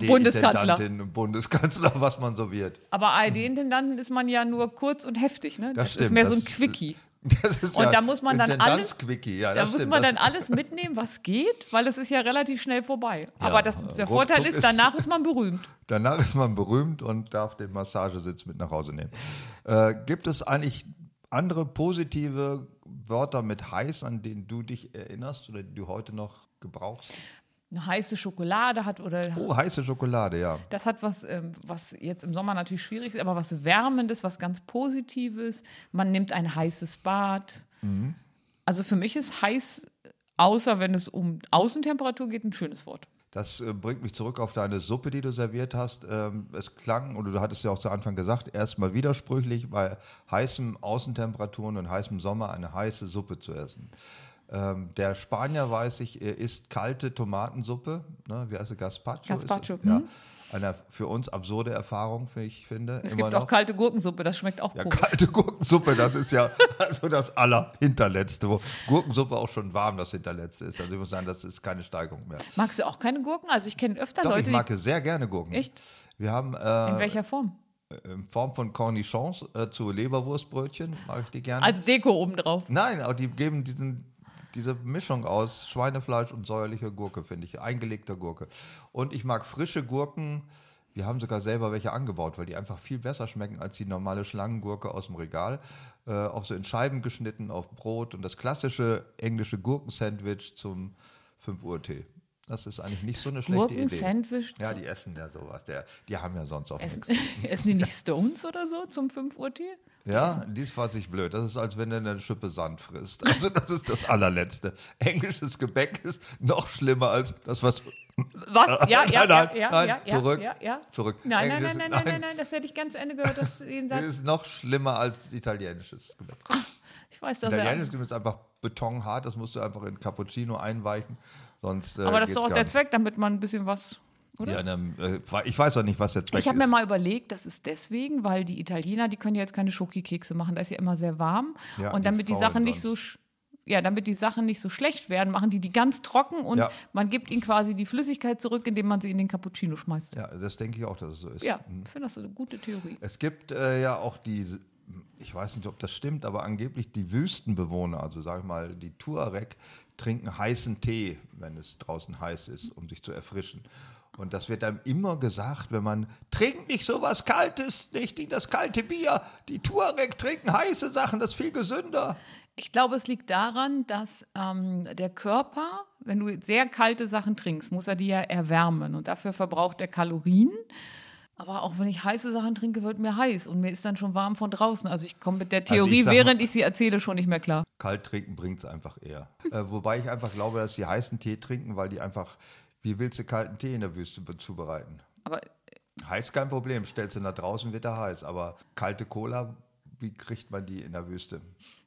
S3: Bundeskanzler.
S2: ARD-Intendantin, Bundeskanzler, was man so wird.
S3: Aber ARD-Intendanten ist man ja nur kurz und heftig, ne?
S2: Das
S3: ist
S2: stimmt,
S3: mehr so ein
S2: das-
S3: Quickie.
S2: Das ist
S3: Und da muss man dann alles-
S2: ja,
S3: Da muss
S2: stimmt.
S3: man dann alles mitnehmen, was geht, weil es ist ja relativ schnell vorbei. Aber das, der Vorteil ist,
S2: ist-
S3: danach ist man berühmt.
S2: Danach ist man berühmt und darf den Massagesitz mit nach Hause nehmen. Äh, gibt es eigentlich andere positive Wörter mit heiß, an denen du dich erinnerst oder die du heute noch gebrauchst?
S3: Eine heiße Schokolade hat oder
S2: Oh, heiße Schokolade, ja.
S3: das hat was, ähm, was jetzt im Sommer natürlich schwierig ist, aber was Wärmendes, was ganz Positives. Man nimmt ein heißes Bad.
S2: Mhm.
S3: Also für mich ist heiß, außer wenn es um Außentemperatur geht, ein schönes Wort.
S2: Das äh, bringt mich zurück auf deine Suppe, die du serviert hast. Ähm, es klang, oder du hattest ja auch zu Anfang gesagt, erstmal widersprüchlich, bei heißen Außentemperaturen und heißem Sommer eine heiße Suppe zu essen. Ähm, der Spanier, weiß ich, er isst kalte Tomatensuppe. Ne? Wie heißt sie? Gazpacho?
S3: Gazpacho,
S2: Ist, ja,
S3: mhm.
S2: eine für uns absurde Erfahrung, wie ich finde.
S3: Es gibt
S2: noch.
S3: auch kalte Gurkensuppe, das schmeckt auch
S2: Ja,
S3: komisch.
S2: kalte Gurkensuppe, das ist ja also das Allerhinterletzte. Wo Gurkensuppe auch schon warm das Hinterletzte ist. Also ich muss sagen, das ist keine Steigerung mehr.
S3: Magst du auch keine Gurken? Also ich kenne öfter
S2: Doch,
S3: Leute,
S2: ich mag sehr gerne Gurken.
S3: Echt?
S2: Wir haben
S3: die,
S2: äh,
S3: in welcher Form?
S2: in Form von Cornichons äh, zu Leberwurstbrötchen, mag ich die gerne.
S3: Als Deko obendrauf.
S2: Nein, aber die geben diesen, diese Mischung aus Schweinefleisch und säuerlicher Gurke, finde ich, eingelegter Gurke. Und ich mag frische Gurken. Wir haben sogar selber welche angebaut, weil die einfach viel besser schmecken als die normale Schlangengurke aus dem Regal. Äh, auch so in Scheiben geschnitten auf Brot und das klassische englische Gurkensandwich zum 5 Uhr Tee. Das ist eigentlich nicht so eine schlechte Idee.
S3: Gurkensandwich?
S2: Ja, die essen ja sowas. Der, die haben ja sonst auch
S3: Essen,
S2: nichts.
S3: essen die nicht Stones oder so zum 5 Uhr Tee?
S2: Ja, dies fand ich blöd. Das ist, als wenn du eine Schippe Sand frisst. Also das ist das allerletzte. Englisches Gebäck ist noch schlimmer als das, was
S3: Was? Ja, ja,
S2: Nein,
S3: ja,
S2: nein,
S3: ja,
S2: nein,
S3: ja, ja,
S2: zurück,
S3: ja, ja.
S2: zurück.
S3: Nein, nein, nein, nein, nein,
S2: nein.
S3: nein, das hätte ich ganz zu Ende gehört, dass
S2: Das ist noch schlimmer als italienisches Gebäck.
S3: Ich weiß, dass er.
S2: Italienisches Gebäck ist einfach betonhart, das musst du einfach in Cappuccino einweichen. Sonst, äh,
S3: Aber das ist doch auch der. Zweck, damit man ein bisschen was. Oder?
S2: Dann, äh, ich weiß auch nicht, was der Zweck
S3: Ich habe
S2: ist.
S3: mir mal überlegt, das ist deswegen, weil die Italiener, die können ja jetzt keine Schoki-Kekse machen, da ist ja immer sehr warm.
S2: Ja,
S3: und damit die Sachen nicht so, ja, damit die Sachen nicht so schlecht werden, machen die die ganz trocken und
S2: Ja.
S3: man gibt ihnen quasi die Flüssigkeit zurück, indem man sie in den Cappuccino schmeißt.
S2: ja, das denke ich auch, dass es so ist.
S3: Ja, ich finde das so eine gute Theorie.
S2: Es gibt äh, ja auch die, ich weiß nicht, ob das stimmt, aber angeblich die Wüstenbewohner, also sag ich mal, die Tuareg, trinken heißen Tee, wenn es draußen heiß ist, um sich zu erfrischen. Und das wird einem immer gesagt, wenn man trinkt nicht sowas Kaltes, nicht das kalte Bier. Die Tuareg trinken heiße Sachen, das ist viel gesünder.
S3: Ich glaube, es liegt daran, dass ähm, der Körper, wenn du sehr kalte Sachen trinkst, muss er die ja erwärmen und dafür verbraucht er Kalorien. Aber auch wenn ich heiße Sachen trinke, wird mir heiß und mir ist dann schon warm von draußen. Also ich komme mit der
S2: Also ich
S3: Theorie,
S2: sag mal-
S3: während ich sie erzähle, schon nicht mehr klar.
S2: Kalt trinken bringt es einfach eher. äh, wobei ich einfach glaube, dass die heißen Tee trinken, weil die einfach, wie willst du kalten Tee in der Wüste be- zubereiten?
S3: Aber
S2: Heiß kein Problem, stellst du nach draußen, wird er heiß. Aber kalte Cola, wie kriegt man die in der Wüste?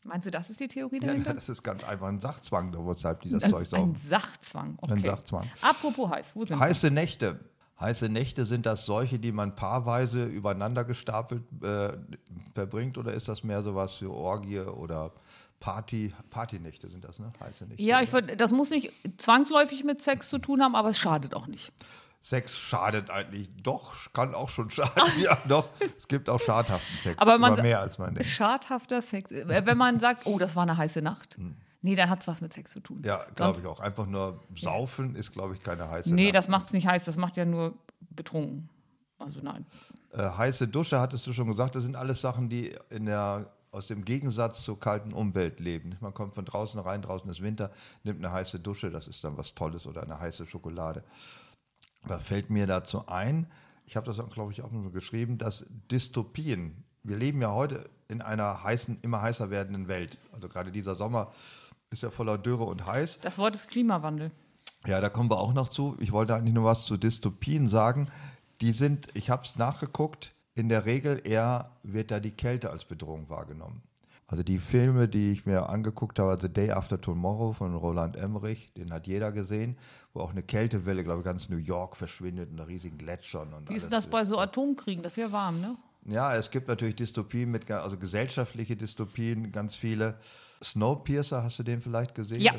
S3: meinst du, das ist die Theorie
S2: Ja,
S3: dahinter?
S2: das ist ganz einfach ein Sachzwang, weshalb die das,
S3: das
S2: Zeug
S3: ist ein
S2: saugen.
S3: Sachzwang. Okay.
S2: Ein Sachzwang.
S3: Apropos heiß, wo sind wir?
S2: Heiße Nächte. Heiße Nächte, sind das solche, die man paarweise übereinander gestapelt äh, verbringt oder ist das mehr sowas wie Orgie oder Party? Partynächte sind das, ne? Heiße Nächte.
S3: Ja, ich würd, das muss nicht zwangsläufig mit Sex zu tun haben, aber es schadet auch nicht.
S2: Sex schadet eigentlich. Doch, kann auch schon schaden. ja, doch. Es gibt auch schadhaften Sex.
S3: Aber man-
S2: mehr als man denkt.
S3: Schadhafter Sex. Äh, Wenn man sagt, oh, das war eine heiße Nacht. Nee, dann hat es was mit Sex zu tun.
S2: Hm. Ja, glaube ich auch. Einfach nur saufen ist, glaube ich, keine heiße
S3: Nee,
S2: Nacht.
S3: das macht es nicht heiß, das macht ja nur betrunken. Also nein.
S2: Äh, heiße Dusche, hattest du schon gesagt, das sind alles Sachen, die in der, aus dem Gegensatz zur kalten Umwelt leben. Man kommt von draußen rein, draußen ist Winter, nimmt eine heiße Dusche, das ist dann was Tolles oder eine heiße Schokolade. Da fällt mir dazu ein, ich habe das auch, glaube ich, auch nur geschrieben, dass Dystopien, wir leben ja heute in einer heißen, immer heißer werdenden Welt. Also gerade dieser Sommer ist ja voller Dürre und heiß.
S3: Das Wort ist Klimawandel.
S2: Ja, da kommen wir auch noch zu. Ich wollte eigentlich nur was zu Dystopien sagen. Die sind, ich habe es nachgeguckt, in der Regel eher wird da die Kälte als Bedrohung wahrgenommen. Also die Filme, die ich mir angeguckt habe, The Day After Tomorrow von Roland Emmerich, den hat jeder gesehen, wo auch eine Kältewelle, glaube ich, ganz New York verschwindet in riesigen Gletschern. Und
S3: Wie ist das bei so Atomkriegen? Das ist ja warm, ne?
S2: Ja, es gibt natürlich Dystopien, mit, also gesellschaftliche Dystopien, ganz viele. Snowpiercer, hast du den vielleicht gesehen?
S3: Ja,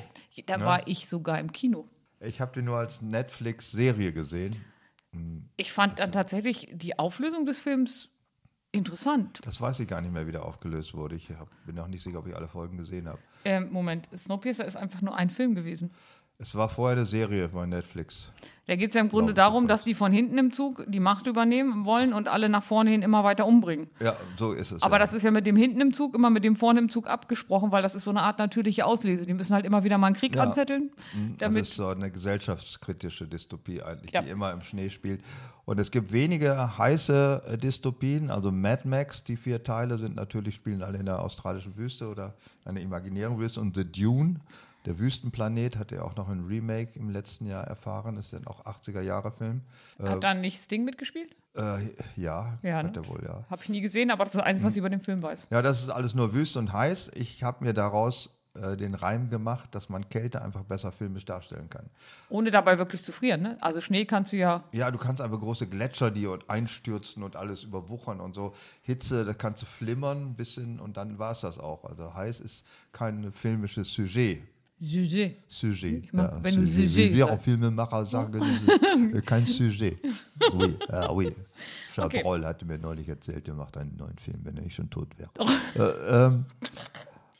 S3: da war ich sogar im Kino.
S2: Ich habe den nur als Netflix-Serie gesehen.
S3: Ich fand dann tatsächlich die Auflösung des Films interessant.
S2: Das weiß ich gar nicht mehr, wie der aufgelöst wurde. Ich hab, bin auch nicht sicher, ob ich alle Folgen gesehen habe.
S3: Ähm, Moment, Snowpiercer ist einfach nur ein Film gewesen.
S2: Es war vorher eine Serie bei Netflix.
S3: Da geht es ja im Grunde
S2: Glaube
S3: darum, dass die von hinten im Zug die Macht übernehmen wollen und alle nach vorne hin immer weiter umbringen.
S2: Ja, so ist es.
S3: Aber
S2: ja.
S3: das ist ja mit dem hinten im Zug immer mit dem vorne im Zug abgesprochen, weil das ist so eine Art natürliche Auslese. Die müssen halt immer wieder mal einen Krieg
S2: Ja.
S3: anzetteln.
S2: das
S3: Damit,
S2: ist so eine gesellschaftskritische Dystopie eigentlich,
S3: Ja.
S2: die immer im Schnee spielt. Und es gibt wenige heiße äh, Dystopien, also Mad Max, die vier Teile sind natürlich, spielen alle in der australischen Wüste oder einer imaginären Wüste. Und The Dune, der Wüstenplanet, hat ja auch noch ein Remake im letzten Jahr erfahren. Das ist dann auch 80er-Jahre-Film.
S3: hat da nicht Sting mitgespielt?
S2: Äh, ja,
S3: Ja,
S2: hat
S3: ne?
S2: er wohl, ja.
S3: Habe ich nie gesehen, aber das ist das Einzige, was
S2: Hm.
S3: ich über den Film weiß.
S2: Ja, das ist alles nur wüst und heiß. Ich habe mir daraus äh, den Reim gemacht, dass man Kälte einfach besser filmisch darstellen kann.
S3: Ohne dabei wirklich zu frieren. Ne? Also Schnee kannst du ja.
S2: Ja, du kannst einfach große Gletscher, die einstürzen und alles überwuchern und so. Hitze, da kannst du flimmern ein bisschen und dann war es das auch. Also heiß ist kein filmisches Sujet.
S3: Sujet.
S2: Sujet.
S3: mag, wenn du Sujet
S2: Wie wir auch Filmemacher sagen, kein Sujet. Oui, ah, oui. Chabrol hatte mir neulich erzählt, der macht einen neuen Film, wenn er nicht schon tot wäre. Äh, ähm,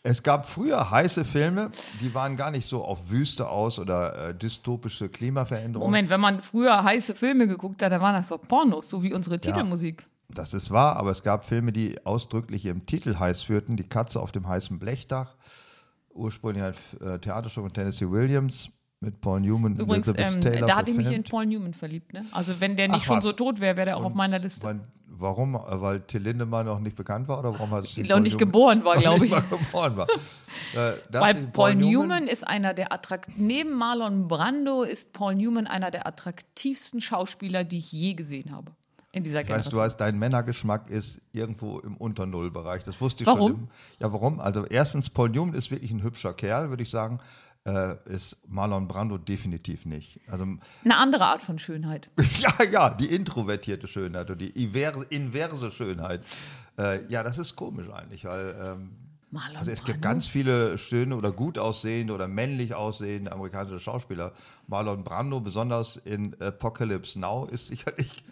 S2: es gab früher heiße Filme, die waren gar nicht so auf Wüste aus oder äh, dystopische Klimaveränderungen.
S3: Moment, wenn man früher heiße Filme geguckt hat, dann waren das doch Pornos, so wie unsere Titelmusik.
S2: Das ist wahr, aber es gab Filme, die ausdrücklich im Titel heiß führten. Die Katze auf dem heißen Blechdach. Ursprünglich ein äh, Theaterstück von Tennessee Williams. Mit Paul Newman.
S3: Übrigens, ähm,
S2: Taylor
S3: da hatte ich mich in. Paul Newman verliebt. Ne? Also wenn der nicht
S2: Ach,
S3: schon
S2: was.
S3: so tot wäre, wäre der auch auf meiner Liste.
S2: Wann- Warum? Weil Till Lindemann noch nicht bekannt war oder warum hat es
S3: Noch nicht geboren war, glaube ich.
S2: Geboren war. Äh,
S3: Weil
S2: sie
S3: Paul Newman ist einer der attrakt neben Marlon Brando ist Paul Newman einer der attraktivsten Schauspieler, die ich je gesehen habe in dieser
S2: Weißt
S3: Generation.
S2: du, weißt, dein Männergeschmack ist irgendwo im Unter-Null-Bereich. Das wusste ich
S3: Warum?
S2: schon. Im, ja, warum? Also erstens, Paul Newman ist wirklich ein hübscher Kerl, würde ich sagen. Äh, ist Marlon Brando definitiv nicht. Also
S3: Eine andere Art von Schönheit.
S2: ja, ja, die introvertierte Schönheit und die inverse, inverse Schönheit. Äh, ja, das ist komisch eigentlich, weil ähm,
S3: Marlon
S2: also es gibt
S3: Brando?
S2: ganz viele schöne oder gut aussehende oder männlich aussehende amerikanische Schauspieler. Marlon Brando, besonders in Apocalypse Now, ist sicherlich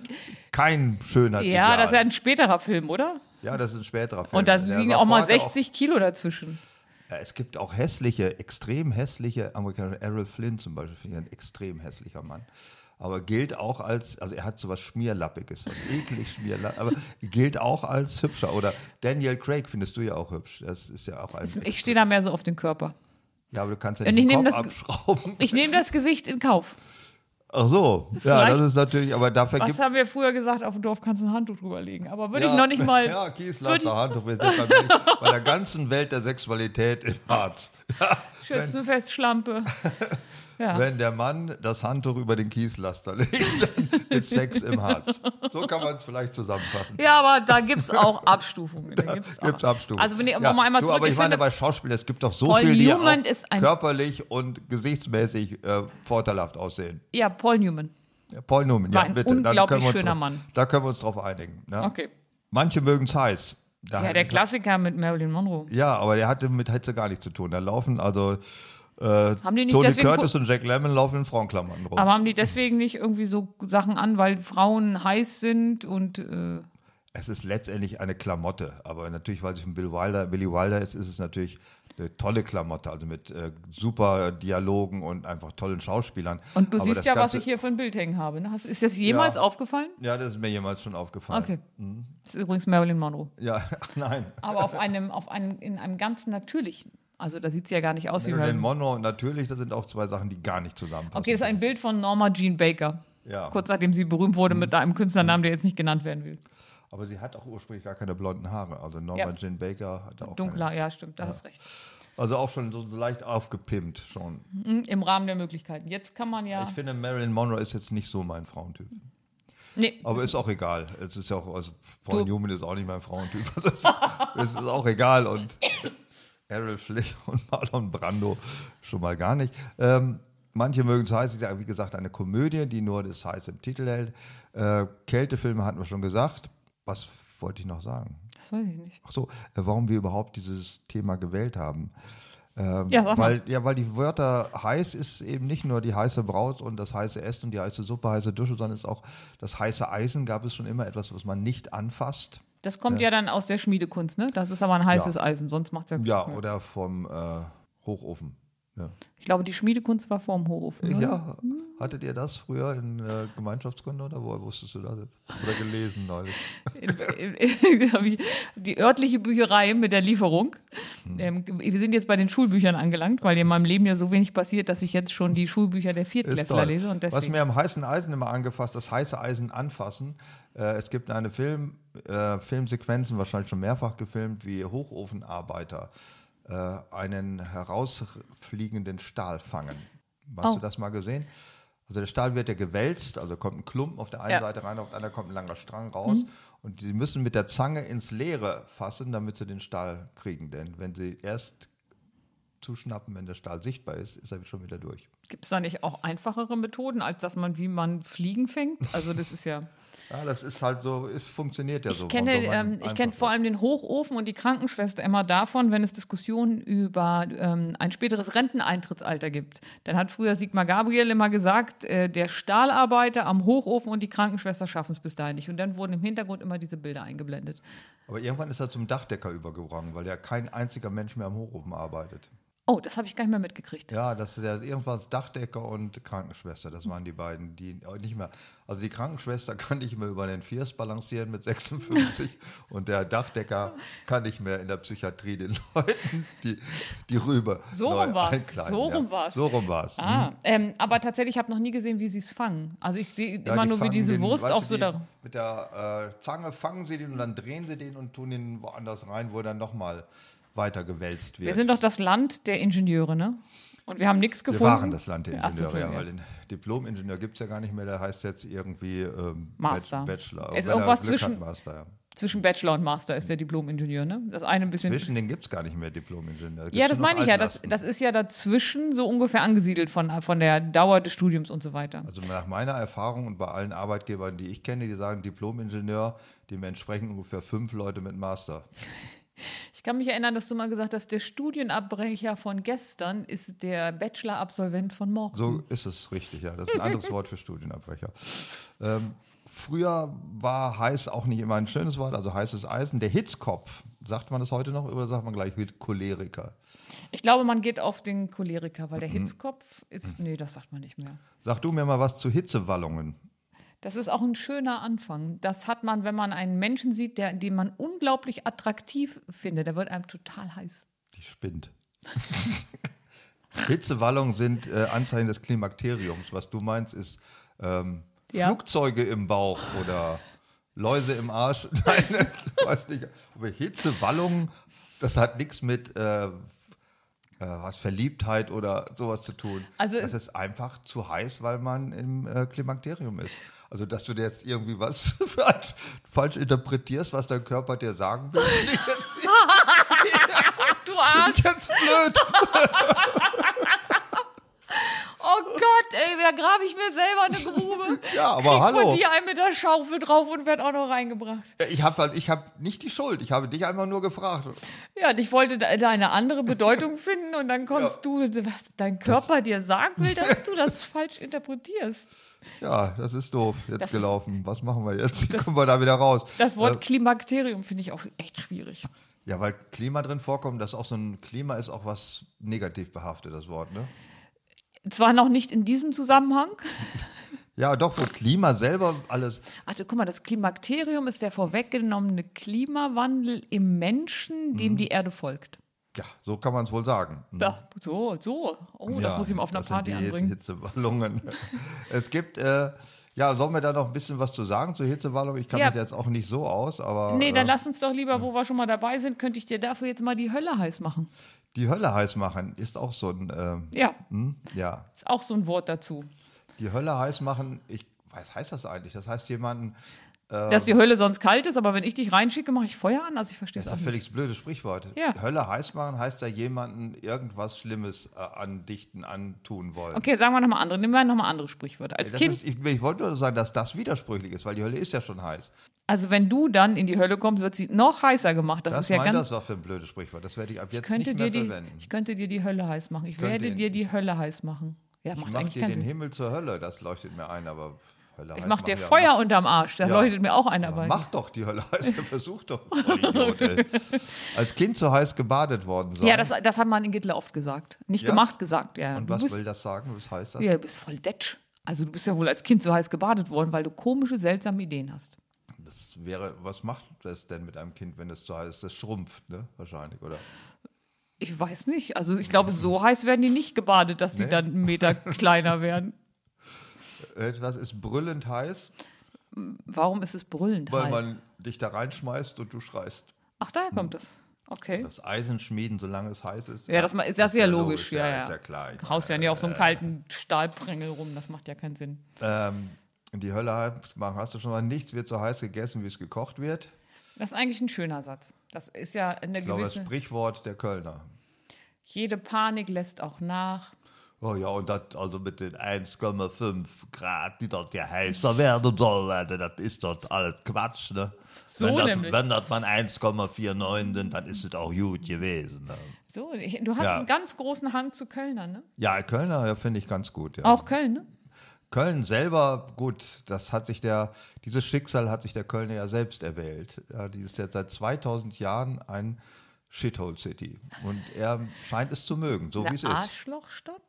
S2: kein Schönheitsideal.
S3: Ja, das ist ja ein späterer Film, oder?
S2: Ja, das ist ein späterer Film.
S3: Und da liegen auch mal
S2: vorher
S3: 60 Kilo dazwischen.
S2: ja, es gibt auch hässliche, extrem hässliche amerikanische. Errol Flynn zum Beispiel, finde ich ein extrem hässlicher Mann. Aber gilt auch als, also er hat so was Schmierlappiges, was eklig Schmierlapp, aber gilt auch als hübscher. Oder Daniel Craig findest du ja auch hübsch. Das ist ja auch ein.
S3: Ich stehe da mehr so auf den Körper.
S2: ja, aber du kannst ja nicht
S3: ich
S2: den Kopf
S3: das-
S2: abschrauben.
S3: Ich nehme das Gesicht in Kauf.
S2: Ach so, ja,
S3: vielleicht-
S2: das ist natürlich, aber dafür
S3: Was
S2: gibt
S3: haben wir früher gesagt? Auf dem Dorf kannst du ein Handtuch drüber legen. Aber würde
S2: ja,
S3: ich noch nicht mal.
S2: Ja, Kieslaster, Handtuch, wir sind bei, der ganzen Welt der Sexualität im Harz. Ja,
S3: Schützenfest, Schlampe. Ja.
S2: Wenn der Mann das Handtuch über den Kieslaster legt, dann ist Sex im Harz. So kann man es vielleicht zusammenfassen.
S3: Ja, aber da gibt es auch Abstufungen. Da.
S2: Gibt es Abstufungen.
S3: Also, wenn ich
S2: ja,
S3: um einmal
S2: du,
S3: zurück,
S2: aber ich,
S3: ich
S2: meine, bei Schauspielern, es gibt doch so
S3: Paul
S2: viele, die
S3: Newman
S2: auch
S3: ist ein-
S2: körperlich und gesichtsmäßig äh, vorteilhaft aussehen.
S3: ja, Paul Newman.
S2: Ja, Paul Newman,
S3: War
S2: ja,
S3: ein
S2: bitte.
S3: Unglaublich schöner
S2: drauf,
S3: Mann.
S2: Da können wir uns drauf einigen. Ne?
S3: Okay.
S2: Manche mögen es heiß. Da
S3: Ja, der Klassiker mit Marilyn Monroe.
S2: Ja, aber der hatte mit Hetze gar nichts zu tun. Da laufen also äh,
S3: Haben die nicht
S2: Tony
S3: deswegen
S2: Curtis und Jack Lemmon laufen in Frauenklamotten rum.
S3: Aber haben die deswegen nicht irgendwie so Sachen an, weil Frauen heiß sind und äh,
S2: Es ist letztendlich eine Klamotte, aber natürlich, weil es von Bill Wilder, Billy Wilder ist, ist es natürlich eine tolle Klamotte, also mit äh, super Dialogen und einfach tollen Schauspielern.
S3: und du
S2: aber
S3: siehst ja, was
S2: Ganze-
S3: ich hier für ein Bild hängen habe. Ne? Hast, ist das jemals
S2: Ja.
S3: aufgefallen?
S2: Ja, das ist mir jemals schon aufgefallen.
S3: Okay. Das ist übrigens Marilyn Monroe.
S2: Ja, nein.
S3: Aber auf einem, auf einem, in einem ganz natürlichen. Also da sieht sie ja gar nicht aus wie
S2: Marilyn
S3: Marilyn.
S2: Monroe natürlich, das sind auch zwei Sachen, die gar nicht zusammenpassen.
S3: Okay, das ist ein Bild von Norma Jean Baker.
S2: Ja.
S3: Kurz nachdem sie berühmt wurde mit einem Künstlernamen, der jetzt nicht genannt werden will.
S2: Aber sie hat auch ursprünglich gar keine blonden Haare. Also Norma
S3: Ja.
S2: Jean Baker hatte auch
S3: Dunkler, ja, stimmt, da hast recht.
S2: keine. Also auch schon so leicht aufgepimpt schon.
S3: Hm, Im Rahmen der Möglichkeiten. Jetzt kann man ja.
S2: Ich finde, Marilyn Monroe ist jetzt nicht so mein Frauentyp.
S3: Nee,
S2: Aber ist auch egal. Es ist ja auch, also Paul
S3: Du-
S2: Newman ist auch nicht mein Frauentyp. Das ist auch egal. Und Errol Flynn und Marlon Brando schon mal gar nicht. Ähm, manche mögen es heiß. Es ist ja, wie gesagt, eine Komödie, die nur das heiß im Titel hält. Äh, Kältefilme hatten wir schon gesagt. Was wollte ich noch sagen?
S3: das weiß ich nicht.
S2: Ach so, äh, warum wir überhaupt dieses Thema gewählt haben. Ähm,
S3: Ja,
S2: weil, ja, weil die Wörter heiß ist eben nicht nur die heiße Braut und das heiße Essen und die heiße Suppe, heiße Dusche, sondern ist auch das heiße Eisen. Gab es schon immer etwas, was man nicht anfasst?
S3: Das kommt ja, dann aus der Schmiedekunst, ne? Das ist aber ein heißes
S2: Ja.
S3: Eisen, sonst macht es ja.
S2: Ja, oder vom äh, Hochofen. Ja.
S3: Ich glaube, die Schmiedekunst war vorm Hochofen. oder?
S2: ja, hattet ihr das früher in äh, Gemeinschaftskunde oder woher wusstest du das jetzt? Oder gelesen neulich?
S3: Die örtliche Bücherei mit der Lieferung.
S2: Hm.
S3: Ähm, wir sind jetzt bei den Schulbüchern angelangt, weil in meinem Leben ja so wenig passiert, dass ich jetzt schon die Schulbücher der Viertklässler lese. Und
S2: Was
S3: deswegen.
S2: mir am heißen Eisen immer angefasst, das heiße Eisen anfassen. Äh, es gibt eine Film, äh, Filmsequenzen, wahrscheinlich schon mehrfach gefilmt, wie Hochofenarbeiter äh, einen herausfliegenden Stahl fangen. Hast
S3: Oh.
S2: du das mal gesehen? Also der Stahl wird ja gewälzt, also kommt ein Klumpen auf der einen
S3: Ja.
S2: Seite rein, auf der anderen kommt ein langer Strang raus. Und die müssen mit der Zange ins Leere fassen, damit sie den Stahl kriegen. Denn wenn sie erst zuschnappen, wenn der Stahl sichtbar ist, ist er schon wieder durch.
S3: Gibt es da nicht auch einfachere Methoden, als dass man, wie man Fliegen fängt? Also das ist ja.
S2: Ja, das ist halt so, es funktioniert ja so.
S3: Ich kenne,
S2: warum man
S3: ähm, ich kenne vor allem den Hochofen und die Krankenschwester immer davon, wenn es Diskussionen über ähm, ein späteres Renteneintrittsalter gibt. Dann hat früher Sigmar Gabriel immer gesagt, äh, der Stahlarbeiter am Hochofen und die Krankenschwester schaffen es bis dahin nicht. Und dann wurden im Hintergrund immer diese Bilder eingeblendet.
S2: Aber irgendwann ist er zum Dachdecker übergegangen, weil ja kein einziger Mensch mehr am Hochofen arbeitet.
S3: Oh, das habe ich gar nicht mehr mitgekriegt.
S2: Ja, das ist ja irgendwas Dachdecker und Krankenschwester. Das waren die beiden, die nicht mehr. Also die Krankenschwester kann nicht mehr über den Fiers balancieren mit 56 und der Dachdecker kann nicht mehr in der Psychiatrie den Leuten die, die Rübe
S3: So rum war's.
S2: einkleiden.
S3: So rum
S2: ja.
S3: war's.
S2: So rum war's.
S3: Ah, ähm, aber tatsächlich, ich habe noch nie gesehen, wie sie es fangen. Also ich sehe
S2: Ja,
S3: immer nur, wie diese
S2: den,
S3: Wurst auf
S2: du,
S3: so da.
S2: Mit der äh, Zange fangen sie den und dann drehen sie den und tun den woanders rein, wo er dann nochmal weiter gewälzt wird.
S3: Wir sind doch das Land der Ingenieure, ne? Und wir haben nichts
S2: Wir
S3: gefunden.
S2: waren das Land der Ingenieure, ja, weil den Diplom-Ingenieur gibt es ja gar nicht mehr, der heißt jetzt irgendwie ähm,
S3: Master.
S2: Bachelor.
S3: Ist irgendwas zwischen-
S2: Master, ja.
S3: Zwischen Bachelor und Master ist der Diplom-Ingenieur, ne? Das eine ein bisschen.
S2: Zwischen den gibt es gar nicht mehr Diplom-Ingenieur.
S3: ja, das meine ich ja. Das, das ist ja dazwischen so ungefähr angesiedelt von, von der Dauer des Studiums und so weiter.
S2: Also nach meiner Erfahrung und bei allen Arbeitgebern, die ich kenne, die sagen Diplom-Ingenieur, dem entsprechen ungefähr fünf Leute mit Master.
S3: Ich kann mich erinnern, dass du mal gesagt hast, der Studienabbrecher von gestern ist der Bachelor-Absolvent von morgen.
S2: So ist es richtig, ja. Das ist ein anderes Wort für Studienabbrecher. Ähm, früher war heiß auch nicht immer ein schönes Wort, also heißes Eisen. Der Hitzkopf, sagt man das heute noch oder sagt man gleich Choleriker?
S3: Ich glaube, man geht auf den Choleriker, weil der
S2: Mhm.
S3: Hitzkopf ist. Nee, das sagt man nicht mehr.
S2: Sag du mir mal was zu Hitzewallungen.
S3: Das ist auch ein schöner Anfang. Das hat man, wenn man einen Menschen sieht, der, den man unglaublich attraktiv findet. Der wird einem total heiß.
S2: Die spinnt. Hitzewallungen sind äh, Anzeichen des Klimakteriums. Was du meinst, ist ähm,
S3: Ja.
S2: Flugzeuge im Bauch oder Läuse im Arsch. Nein, ich weiß nicht. Aber Hitzewallungen, das hat nichts mit äh, äh, was Verliebtheit oder sowas zu tun.
S3: Also
S2: das ist einfach zu heiß, weil man im äh, Klimakterium ist. Also, dass du dir jetzt irgendwie was falsch interpretierst, was dein Körper dir sagen will,
S3: Du Arsch!
S2: jetzt blöd.
S3: Oh Gott, ey, da grabe ich mir selber eine Grube.
S2: Ja, aber
S3: Krieg
S2: hallo.
S3: von dir einen mit der Schaufel drauf und werd auch noch reingebracht.
S2: Ich habe halt, ich hab nicht die Schuld. Ich habe dich einfach nur gefragt.
S3: Ja, ich wollte da eine andere Bedeutung finden und dann kommst
S2: Ja.
S3: du, was dein Körper dir sagen will, dass du das falsch interpretierst.
S2: Ja, das ist doof jetzt
S3: Das
S2: gelaufen. Was machen wir jetzt? Wie kommen wir da wieder raus?
S3: Das Wort
S2: Äh,
S3: Klimakterium finde ich auch echt schwierig.
S2: ja, weil Klima drin vorkommt, das ist auch so ein Klima ist auch was negativ behaftet, das Wort, ne?
S3: Zwar noch nicht in diesem Zusammenhang.
S2: Ja, doch, wo Klima selber alles.
S3: Ach, du, guck mal, das Klimakterium ist der vorweggenommene Klimawandel im Menschen,
S2: Mhm.
S3: dem die Erde folgt.
S2: Ja, so kann man es wohl sagen. Hm.
S3: Ja, so, so. Oh, das
S2: Ja,
S3: muss ich mal auf einer
S2: das sind
S3: Party
S2: die
S3: anbringen.
S2: Hitzewallungen. es gibt, äh, ja, sollen wir da noch ein bisschen was zu sagen zur Hitzewallung? Ich kann
S3: Ja.
S2: mich jetzt auch nicht so aus, aber
S3: Nee, dann
S2: äh,
S3: lass uns doch lieber, wo wir schon mal dabei sind, könnte ich dir dafür jetzt mal die Hölle heiß machen.
S2: die Hölle heiß machen ist auch so ein, ähm,
S3: Ja,
S2: hm, ja,
S3: ist auch so ein Wort dazu.
S2: die Hölle heiß machen. Ich, was heißt das eigentlich? Das heißt jemanden.
S3: Dass die Hölle sonst kalt ist, aber wenn ich dich reinschicke, mache ich Feuer an. Also ich verstehe
S2: das
S3: es
S2: ist ein völlig blödes Sprichwort.
S3: Ja.
S2: Hölle heiß machen heißt ja jemanden irgendwas Schlimmes äh, andichten, antun wollen.
S3: Okay, sagen wir nochmal andere. Nehmen wir nochmal andere Sprichwörter. Als
S2: Das
S3: Kind,
S2: ist, ich, ich wollte nur sagen, dass das widersprüchlich ist, weil die Hölle ist ja schon heiß.
S3: also wenn du dann in die Hölle kommst, wird sie noch heißer gemacht. Das,
S2: Das,
S3: ist ja ganz.
S2: das war für ein blödes Sprichwort. Das werde ich ab jetzt
S3: könnte
S2: nicht mehr
S3: die,
S2: verwenden.
S3: ich könnte dir die Hölle heiß machen. Ich,
S2: könnte
S3: werde dir die Hölle heiß machen. Ja,
S2: Ich
S3: macht
S2: mach
S3: eigentlich
S2: dir den
S3: Sinn.
S2: Himmel zur Hölle, das leuchtet mir ein, aber Hölle
S3: Ich
S2: heiß
S3: mach dir
S2: machen, ja,
S3: Feuer
S2: mach-
S3: unterm Arsch. Da
S2: Ja.
S3: leuchtet mir auch einer bei.
S2: mach doch die Hölle heiß, versuch doch. Ey. Als Kind so heiß gebadet worden sein.
S3: Ja, das, das hat man in Gittler oft gesagt. Nicht
S2: Ja?
S3: gemacht gesagt, ja.
S2: Und was
S3: bist,
S2: will das sagen? Was heißt das?
S3: Ja, du bist voll detsch. Also du bist ja wohl als Kind so heiß gebadet worden, weil du komische, seltsame Ideen hast.
S2: Das wäre, was macht das denn mit einem Kind, wenn es so heiß ist? Das schrumpft, ne? Wahrscheinlich, oder?
S3: Ich weiß nicht. Also ich glaube, so heiß werden die nicht gebadet, dass die
S2: Nee.
S3: dann einen Meter kleiner werden.
S2: Etwas ist brüllend heiß,
S3: Warum ist es brüllend
S2: weil
S3: heiß?
S2: man dich da reinschmeißt und du schreist.
S3: Ach, daher kommt das. Okay.
S2: Das Eisen schmieden, solange es heiß ist.
S3: Ja, das ist- das ist ja logisch, ja, ja.
S2: Ist ja klar. Ich
S3: Du haust ja nicht auf so einen kalten Stahlprängel rum, das macht ja keinen Sinn.
S2: Ähm, in die Hölle heiß machen hast du schon mal. Nichts wird so heiß gegessen, wie es gekocht wird.
S3: Das ist eigentlich ein schöner Satz. Das ist ja eine
S2: Ich glaube, das
S3: gewisse.
S2: Sprichwort der Kölner.
S3: Jede Panik lässt auch nach.
S2: Oh ja, und das also mit den 1,5 Grad, die dort ja heißer werden sollen, also das ist dort alles Quatsch, ne?
S3: So
S2: wenn, das,
S3: nämlich.
S2: wenn das mal 1,49 sind, dann ist es auch gut gewesen. Ne?
S3: So, du hast
S2: Ja.
S3: einen ganz großen Hang zu Kölnern, ne?
S2: Ja, Kölner ja, finde ich ganz gut. Ja.
S3: Auch Köln, ne?
S2: Köln selber, gut, das hat sich der, dieses Schicksal hat sich der Kölner ja selbst erwählt. Ja, die ist jetzt seit 2000 Jahren ein Shithole City. Und er scheint es zu mögen, so wie es ist.
S3: Arschlochstadt?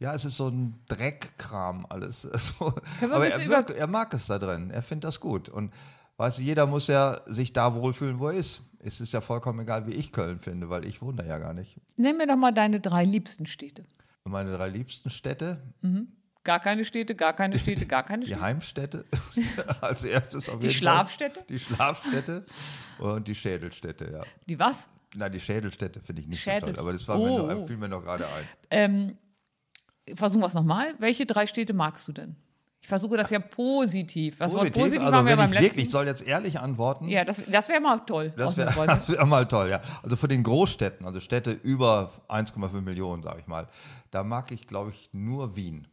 S2: Ja, es ist so ein Dreckkram alles. So.
S3: Ein
S2: Aber er, wirkt, er mag es da drin. Er findet das gut. Und weißt du, jeder muss ja sich da wohlfühlen, wo er ist. Es ist ja vollkommen egal, wie ich Köln finde, weil ich wohne da ja gar nicht.
S3: Nenn mir doch mal deine drei liebsten Städte.
S2: Meine drei liebsten Städte,
S3: Gar keine Städte, gar keine Städte, gar keine
S2: die
S3: Städte.
S2: Heimstädte als erstes auf
S3: Die
S2: jeden
S3: Schlafstätte?
S2: Fall. Die Schlafstätte und die Schädelstätte, ja.
S3: Die was?
S2: Na, die Schädelstätte finde ich nicht
S3: Schädel-
S2: so toll, aber das war
S3: Oh,
S2: mir noch, fiel mir noch gerade ein.
S3: Ähm, versuchen wir es nochmal. Welche drei Städte magst du denn? Ich versuche das ja positiv. Das Wort positiv
S2: also
S3: haben wir beim
S2: ich wirklich,
S3: letzten.
S2: ich soll jetzt ehrlich antworten.
S3: Ja, das, das wäre mal toll.
S2: Das wäre wär mal toll, ja. Also für den Großstädten, also Städte über 1,5 Millionen, sage ich mal, da mag ich, glaube ich, nur Wien.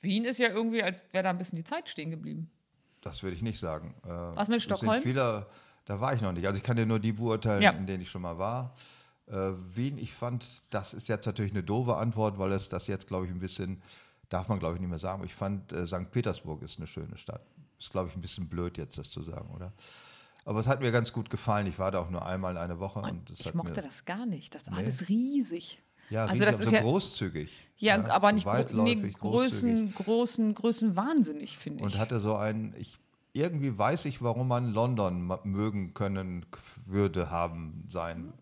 S3: Wien ist ja irgendwie, als wäre da ein bisschen die Zeit stehen geblieben.
S2: Das würde ich nicht sagen. Äh,
S3: Was mit Stockholm?
S2: Viele, da war ich noch nicht. Also ich kann dir nur die beurteilen,
S3: Ja.
S2: in denen ich schon mal war. Äh, Wien, ich fand, das ist jetzt natürlich eine doofe Antwort, weil es das jetzt, glaube ich, ein bisschen, darf man, glaube ich, nicht mehr sagen. Ich fand, äh, St. Petersburg ist eine schöne Stadt. Ist, glaube ich, ein bisschen blöd jetzt, das zu sagen, oder? Aber es hat mir ganz gut gefallen. Ich war da auch nur einmal in eine Woche. Und das
S3: Ich mochte das gar nicht. Das ist alles riesig.
S2: Ja,
S3: also
S2: riesig,
S3: das
S2: aber
S3: ist
S2: so
S3: ja,
S2: großzügig.
S3: ja, aber
S2: so
S3: nicht nee,
S2: weitläufig, großzügig.
S3: Größen, großen, Größen wahnsinnig, finde ich.
S2: Und hatte so ein, ich, irgendwie weiß ich, warum man London mögen können würde haben sein.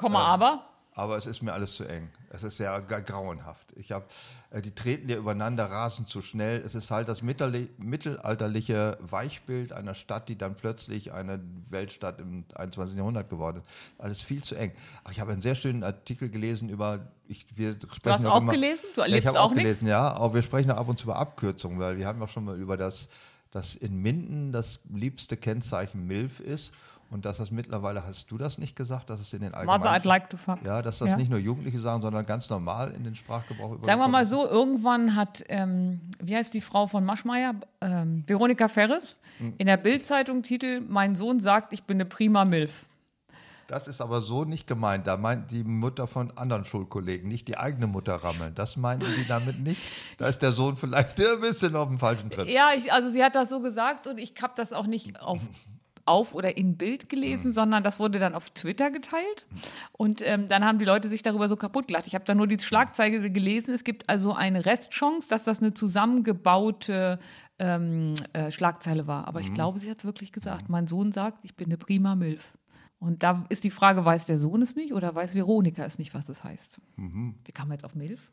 S3: Komma, aber.
S2: Aber es ist mir alles zu eng. Es ist ja grauenhaft. Ich habe, äh, die treten ja übereinander, rasen zu schnell. Es ist halt das mittelalterliche Weichbild einer Stadt, die dann plötzlich eine Weltstadt im 21. Jahrhundert geworden ist. Alles viel zu eng. Ach, ich habe einen sehr schönen Artikel gelesen über. Ich, wir sprechen
S3: hast
S2: doch
S3: auch
S2: immer,
S3: gelesen? Du
S2: ja, ich
S3: erlebst
S2: habe
S3: auch
S2: auch
S3: nichts?
S2: gelesen, ja. Aber wir sprechen ab und zu über Abkürzungen, weil wir haben ja schon mal über das, dass in Minden das liebste Kennzeichen MILF ist. Und dass das mittlerweile, hast du das nicht gesagt, dass es in den allgemeinen...
S3: Mother, I'd like to fuck.
S2: Ja, dass das
S3: Ja.
S2: nicht nur Jugendliche sagen, sondern ganz normal in den Sprachgebrauch
S3: Sagen wir mal
S2: übergekommen
S3: so, irgendwann hat, ähm, wie heißt die Frau von Maschmeyer? Ähm, Veronika Ferres
S2: Hm.
S3: in der Bildzeitung Titel Mein Sohn sagt, ich bin eine prima Milf.
S2: Das ist aber so nicht gemeint. Da meint die Mutter von anderen Schulkollegen, nicht die eigene Mutter rammeln. Das meinten die damit nicht. Da ist der Sohn vielleicht ein bisschen auf dem falschen Trip.
S3: Ja, ich, also sie hat das so gesagt und ich habe das auch nicht auf, auf oder in Bild gelesen,
S2: Hm.
S3: sondern das wurde dann auf Twitter geteilt. Und ähm, dann haben die Leute sich darüber so kaputt gelacht. Ich habe da nur die Schlagzeile gelesen. Es gibt also eine Restchance, dass das eine zusammengebaute ähm, äh, Schlagzeile war. Aber
S2: Hm.
S3: ich glaube, sie hat es wirklich gesagt. Mein Sohn sagt, ich bin eine prima Milf. Und da ist die Frage, weiß der Sohn es nicht oder weiß Veronika es nicht, was es heißt? Wie kam man jetzt auf Milf?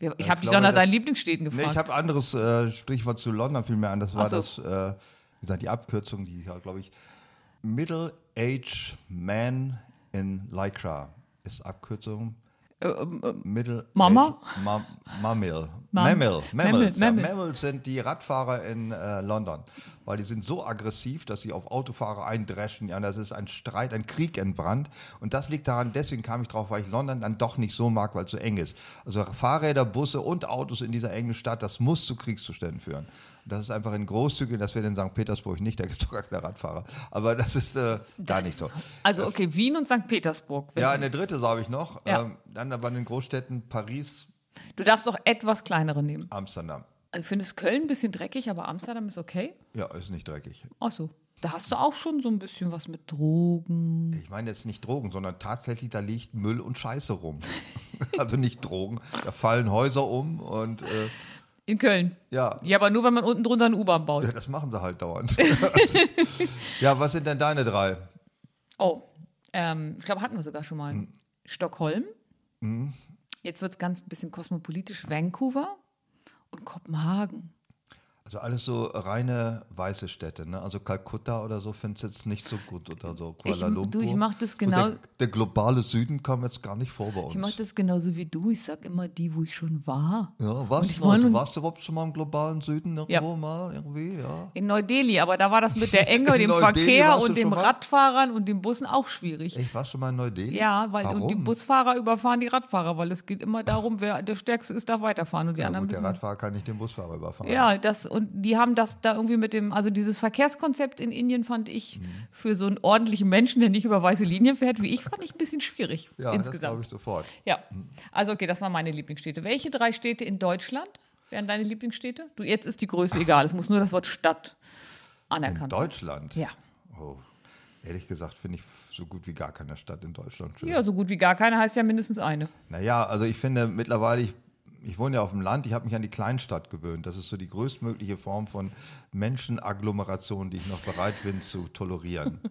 S3: Ich
S2: Mhm. Ja,
S3: habe
S2: ich
S3: dich doch nach deinen
S2: das-
S3: Lieblingsstädten
S2: Nee,
S3: gefragt.
S2: ich habe ein anderes äh, Sprichwort zu London fiel mir an. Das war
S3: so.
S2: das, äh, wie gesagt, die Abkürzung, die ja, glaube ich, Middle-Aged Man in Lycra ist Abkürzung. Middle
S3: Äh, Mama?
S2: Ma Mammal.
S3: Mam-
S2: Mammal. Mammals. Ja,
S3: Mammel.
S2: Mammals sind die Radfahrer in äh, London, weil die sind so aggressiv, dass sie auf Autofahrer eindreschen. Ja, das ist ein Streit, ein Krieg entbrannt. Und das liegt daran, deswegen kam ich drauf, weil ich London dann doch nicht so mag, weil es so eng ist. Also Fahrräder, Busse und Autos in dieser engen Stadt, das muss zu Kriegszuständen führen. Das ist einfach in Großzügen, das wird in St. Petersburg nicht, da gibt es doch gar keine Radfahrer. Aber das ist äh, da nicht so.
S3: Also okay, Wien und St. Petersburg.
S2: Ja, eine dritte habe ich noch.
S3: Ja.
S2: Ähm, dann aber in den Großstädten Paris,
S3: Du darfst doch etwas kleinere nehmen.
S2: Amsterdam.
S3: Ich finde es Köln ein bisschen dreckig, aber Amsterdam ist okay.
S2: Ja, ist nicht dreckig.
S3: Ach so. Da hast du auch schon so ein bisschen was mit Drogen.
S2: Ich meine jetzt nicht Drogen, sondern tatsächlich, da liegt Müll und Scheiße rum. also nicht Drogen. Da fallen Häuser um und äh,
S3: In Köln.
S2: ja,
S3: Ja, aber nur, wenn man unten drunter eine U-Bahn baut.
S2: ja, das machen sie halt dauernd. ja, was sind denn deine drei?
S3: Oh, ähm, ich glaube, hatten wir sogar schon mal.
S2: Hm.
S3: Stockholm. Jetzt wird es ganz ein bisschen kosmopolitisch. Vancouver und Kopenhagen.
S2: Also alles so reine weiße Städte, ne? Also Kalkutta oder so findest du jetzt nicht so gut oder so Kuala
S3: Ich-
S2: Lumpur.
S3: du, ich mach das
S2: So
S3: genau-
S2: der, der globale Süden kam jetzt gar nicht vor bei uns.
S3: Ich mache das genauso wie du. Ich sag immer die, wo ich schon war.
S2: ja, warst,
S3: ich
S2: du,
S3: wollte-
S2: warst du überhaupt schon mal im globalen Süden irgendwo
S3: Ja.
S2: mal irgendwie, ja?
S3: In Neu-Delhi, aber da war das mit der Enge, dem Verkehr
S2: du
S3: und
S2: mal?
S3: Radfahrern und den Bussen auch schwierig.
S2: Ich war schon mal in Neu-Delhi.
S3: Ja, weil und die
S2: Warum?
S3: Busfahrer überfahren die Radfahrer, weil es geht immer darum, wer der Stärkste ist, darf weiterfahren und die
S2: Ja,
S3: anderen
S2: gut, der. Radfahrer kann nicht den Busfahrer überfahren.
S3: Ja, das und die haben das da irgendwie mit dem, also dieses Verkehrskonzept in Indien fand ich
S2: Mhm.
S3: für so einen ordentlichen Menschen, der nicht über weiße Linien fährt, wie ich, fand ich ein bisschen schwierig
S2: Ja, das glaube
S3: insgesamt.
S2: ich sofort.
S3: Ja, also okay, das waren meine Lieblingsstädte. Welche drei Städte in Deutschland wären deine Lieblingsstädte? Du, jetzt ist die Größe egal, es muss nur das Wort Stadt
S2: In
S3: anerkannt sein.
S2: Deutschland?
S3: Ja.
S2: Oh, ehrlich gesagt finde ich so gut wie gar keine Stadt in Deutschland.
S3: Ja, so gut wie gar keine heißt ja mindestens eine.
S2: Naja, also ich finde mittlerweile, ich, ich wohne ja auf dem Land, ich habe mich an die Kleinstadt gewöhnt. Das ist so die größtmögliche Form von Menschenagglomeration, die ich noch bereit bin zu tolerieren.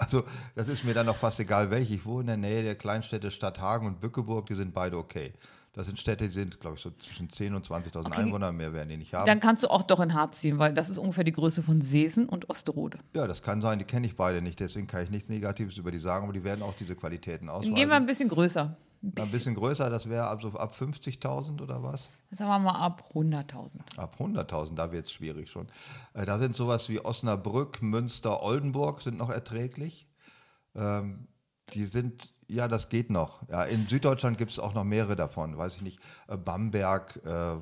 S2: Also das ist mir dann noch fast egal, welche. Ich wohne in der Nähe der Kleinstädte Stadthagen und Bückeburg, die sind beide okay. Das sind Städte, die sind, glaube ich, so zwischen 10.000 und 20.000
S3: Okay.
S2: Einwohner, mehr werden die nicht haben.
S3: Dann kannst du auch doch in Harz ziehen, weil das ist ungefähr die Größe von Seesen und Osterode.
S2: ja, das kann sein, die kenne ich beide nicht, deswegen kann ich nichts Negatives über die sagen, aber die werden auch diese Qualitäten
S3: Dann
S2: ausweisen.
S3: gehen wir ein bisschen größer. Ein
S2: ein
S3: bisschen.
S2: bisschen größer, das wäre ab, so ab 50.000 oder was?
S3: Sagen wir mal ab 100.000.
S2: Ab 100.000, da wird es schwierig schon. Äh, da sind sowas wie Osnabrück, Münster, Oldenburg sind noch erträglich. Ähm, die sind, ja, das geht noch. Ja, in Süddeutschland gibt es auch noch mehrere davon, weiß ich nicht. Äh, Bamberg, äh,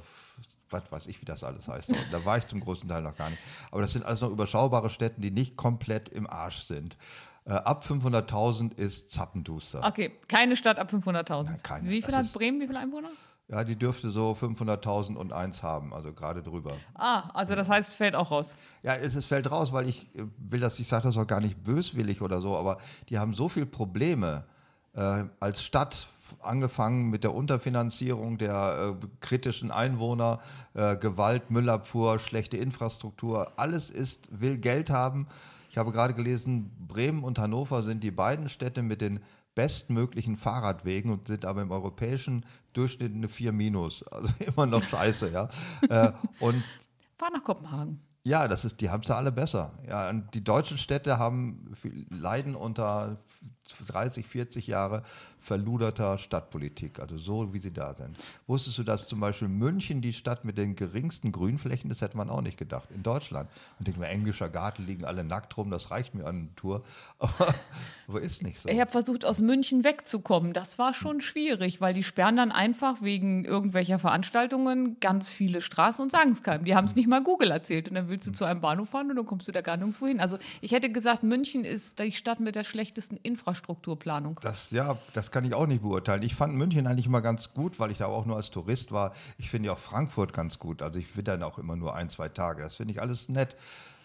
S2: was weiß ich, wie das alles heißt. Da war ich zum großen Teil noch gar nicht. Aber das sind alles noch überschaubare Städte, die nicht komplett im Arsch sind. Äh, ab 500.000 ist Zappenduster.
S3: Okay, keine Stadt ab 500.000.
S2: keine.
S3: Wie viel
S2: Das
S3: hat Bremen? Wie viele Einwohner?
S2: Ja, die dürfte so 500.000 und eins haben, also gerade drüber.
S3: Ah, also das heißt, fällt auch raus.
S2: Ja, es, es fällt raus, weil ich äh, will das, ich sage das auch gar nicht böswillig oder so, aber die haben so viele Probleme äh, als Stadt, angefangen mit der Unterfinanzierung der äh, kritischen Einwohner, äh, Gewalt, Müllabfuhr, schlechte Infrastruktur, alles ist, will Geld haben. Ich habe gerade gelesen, Bremen und Hannover sind die beiden Städte mit den bestmöglichen Fahrradwegen und sind aber im europäischen Durchschnitt eine 4 minus. Also immer noch scheiße, ja. Äh, und
S3: Fahr nach Kopenhagen.
S2: ja, das ist, die haben es ja alle besser. Ja, und die deutschen Städte haben leiden unter 30, 40 Jahre verluderter Stadtpolitik, also so wie sie da sind. Wusstest du, dass zum Beispiel München die Stadt mit den geringsten Grünflächen, das hätte man auch nicht gedacht, in Deutschland. Und denkt man, englischer Garten liegen alle nackt rum, das reicht mir an Tour. Aber, aber ist nicht so.
S3: Ich habe versucht, aus München wegzukommen. Das war schon schwierig, weil die sperren dann einfach wegen irgendwelcher Veranstaltungen ganz viele Straßen und sagen es keinem. Die haben es nicht mal Google erzählt. Und dann willst du zu einem Bahnhof fahren und dann kommst du da gar nirgendwo hin. Also ich hätte gesagt, München ist die Stadt mit der schlechtesten Infrastrukturplanung.
S2: Das, ja, das kann ich auch nicht beurteilen. Ich fand München eigentlich immer ganz gut, weil ich da auch nur als Tourist war. Ich finde ja auch Frankfurt ganz gut. Also ich bin dann auch immer nur ein, zwei Tage. Das finde ich alles nett.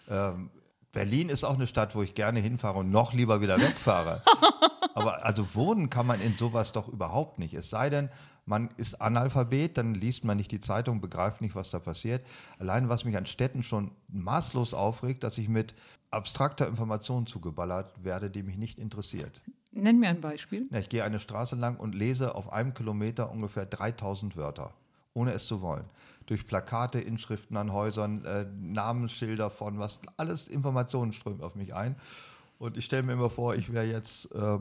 S2: Ähm, Berlin ist auch eine Stadt, wo ich gerne hinfahre und noch lieber wieder wegfahre. Aber also wohnen kann man in sowas doch überhaupt nicht. Es sei denn, man ist Analphabet, dann liest man nicht die Zeitung, begreift nicht, was da passiert. Allein was mich an Städten schon maßlos aufregt, dass ich mit abstrakter Information zugeballert werde, die mich nicht interessiert.
S3: Nenn mir ein Beispiel.
S2: Ich gehe eine Straße lang und lese auf einem Kilometer ungefähr 3000 Wörter, ohne es zu wollen. Durch Plakate, Inschriften an Häusern, äh, Namensschilder von was, alles Informationen strömen auf mich ein. Und ich stelle mir immer vor, ich wäre jetzt äh,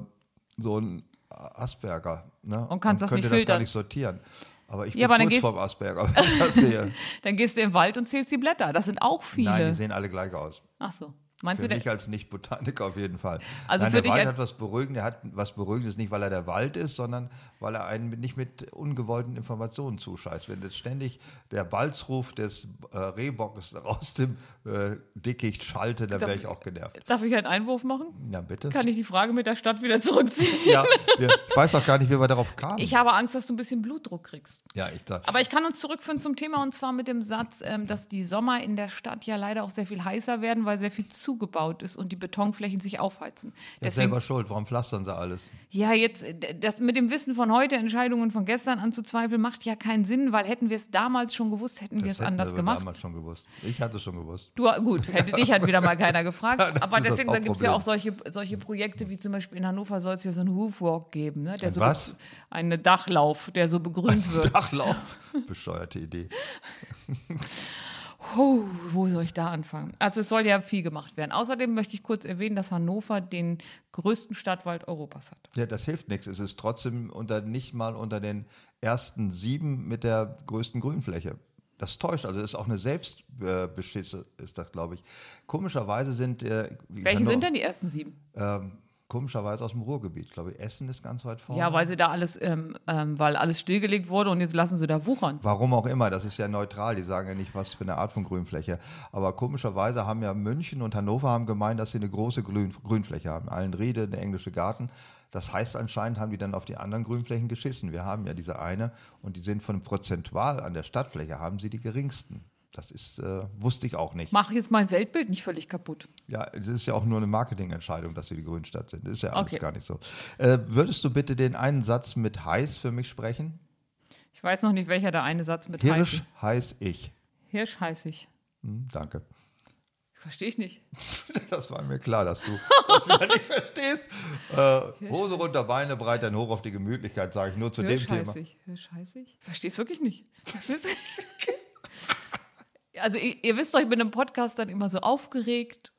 S2: so ein Asperger ne?
S3: Und kannst das
S2: könnte
S3: nicht
S2: das gar nicht sortieren. Aber ich
S3: Ja,
S2: bin
S3: aber
S2: kurz vorm Asperger, wenn ich das sehe.
S3: Dann gehst du im Wald und zählst die Blätter. Das sind auch viele.
S2: Nein, die sehen alle gleich aus.
S3: Ach so. Meinst
S2: Für
S3: du, der,
S2: mich als Nicht-Botaniker auf jeden Fall.
S3: Also
S2: Nein,
S3: für
S2: der
S3: dich
S2: Wald hat was Beruhigendes. Er hat was Beruhigendes nicht, weil er der Wald ist, sondern weil er einen nicht mit ungewollten Informationen zuscheißt. Wenn jetzt ständig der Balzruf des äh, Rehbockes aus dem äh, Dickicht schallte, dann wäre ich auch genervt.
S3: darf ich einen Einwurf machen?
S2: Ja, bitte.
S3: Kann ich die Frage mit der Stadt wieder zurückziehen?
S2: Ja, wir, ich weiß auch gar nicht, wie wir darauf kamen.
S3: Ich habe Angst, dass du ein bisschen Blutdruck kriegst.
S2: ja, ich da,
S3: Aber ich kann uns zurückführen zum Thema und zwar mit dem Satz, ähm, dass die Sommer in der Stadt ja leider auch sehr viel heißer werden, weil sehr viel zugebaut ist und die Betonflächen sich aufheizen.
S2: er ist selber schuld. Warum pflastern sie alles?
S3: ja, jetzt äh, das mit dem Wissen von heute, Entscheidungen von gestern anzuzweifeln, macht ja keinen Sinn, weil hätten wir es damals schon gewusst, hätten wir
S2: Das
S3: es
S2: hätten
S3: anders
S2: wir
S3: gemacht.
S2: damals schon gewusst. Ich hatte es schon gewusst.
S3: Du, gut, hätte dich halt wieder mal keiner gefragt.
S2: Das
S3: Aber deswegen gibt es ja auch solche, solche Projekte wie zum Beispiel in Hannover soll es ja so einen Hoofwalk geben, ne? Der
S2: Ein
S3: so
S2: was?
S3: Eine Dachlauf, der so begrünt wird.
S2: Dachlauf. Bescheuerte Idee.
S3: Puh, wo soll ich da anfangen? Also es soll ja viel gemacht werden. Außerdem möchte ich kurz erwähnen, dass Hannover den größten Stadtwald Europas hat.
S2: Ja, das hilft nichts. Es ist trotzdem unter, nicht mal unter den ersten sieben mit der größten Grünfläche. Das täuscht. Also das ist auch eine Selbstbeschisse, ist das, glaube ich. Komischerweise sind. Äh,
S3: Welche sind denn die ersten sieben?
S2: Ähm, komischerweise aus dem Ruhrgebiet, glaube ich. Essen ist ganz weit vorne.
S3: Ja, weil sie da alles, ähm, ähm, weil alles stillgelegt wurde und jetzt lassen sie da wuchern.
S2: Warum auch immer, das ist ja neutral, die sagen ja nicht, was für eine Art von Grünfläche. Aber komischerweise haben ja München und Hannover haben gemeint, dass sie eine große Grün Grünfläche haben. Allenriede, der englische Garten. Das heißt, anscheinend haben die dann auf die anderen Grünflächen geschissen. Wir haben ja diese eine und die sind von prozentual an der Stadtfläche, haben sie die geringsten. Das ist, äh, wusste ich auch nicht.
S3: Mach jetzt mein Weltbild nicht völlig kaputt.
S2: Ja, es ist ja auch nur eine Marketingentscheidung, dass wir die Grünstadt sind. Das ist ja alles
S3: Okay.
S2: gar nicht so. Äh, würdest du bitte den einen Satz mit heiß für mich sprechen?
S3: Ich weiß noch nicht, welcher der eine Satz mit
S2: Hirsch
S3: heiß
S2: heiß ich.
S3: Hirsch heiß ich.
S2: Hm, danke.
S3: Verstehe ich nicht.
S2: Das war mir klar, dass du das wieder nicht verstehst. Äh, Hose runter, Beine breit, dann hoch auf die Gemütlichkeit, sage ich nur zu
S3: Hirsch
S2: dem Thema.
S3: heiß ich. Hirsch heiß ich. Verstehe es wirklich nicht. Was ist also ihr, ihr wisst doch, ich bin im Podcast dann immer so aufgeregt.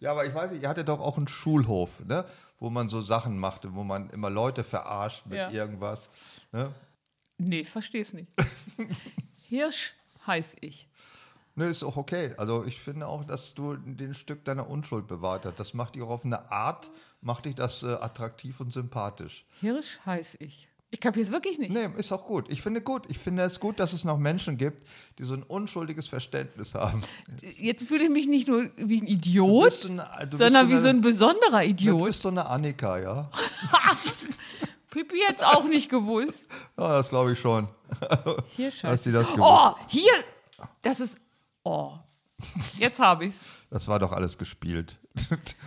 S2: Ja, aber ich weiß nicht, ihr hattet doch auch einen Schulhof, ne? wo man so Sachen machte, wo man immer Leute verarscht mit
S3: Ja.
S2: irgendwas. Ne?
S3: Nee, verstehe es nicht. Hirsch heiß ich.
S2: Ne, ist auch okay. Also ich finde auch, dass du den Stück deiner Unschuld bewahrt hast. Das macht dich auch auf eine Art, macht dich das äh, attraktiv und sympathisch.
S3: Hirsch heiß ich. Ich kapiere es wirklich nicht.
S2: Nee, ist auch gut. Ich finde gut. Ich finde es gut, dass es noch Menschen gibt, die so ein unschuldiges Verständnis haben.
S3: Jetzt fühle ich mich nicht nur wie ein
S2: Du
S3: Idiot,
S2: so du bist
S3: sondern wie so
S2: eine-
S3: ein besonderer
S2: Du
S3: Idiot.
S2: bist so eine Annika, ja?
S3: Pipi jetzt auch nicht gewusst.
S2: Ja, das glaube ich schon.
S3: Hirsch
S2: Hast
S3: heiß
S2: du das gewusst?
S3: Oh, hier. Das ist. Oh. Jetzt habe ich's.
S2: Das war doch alles gespielt.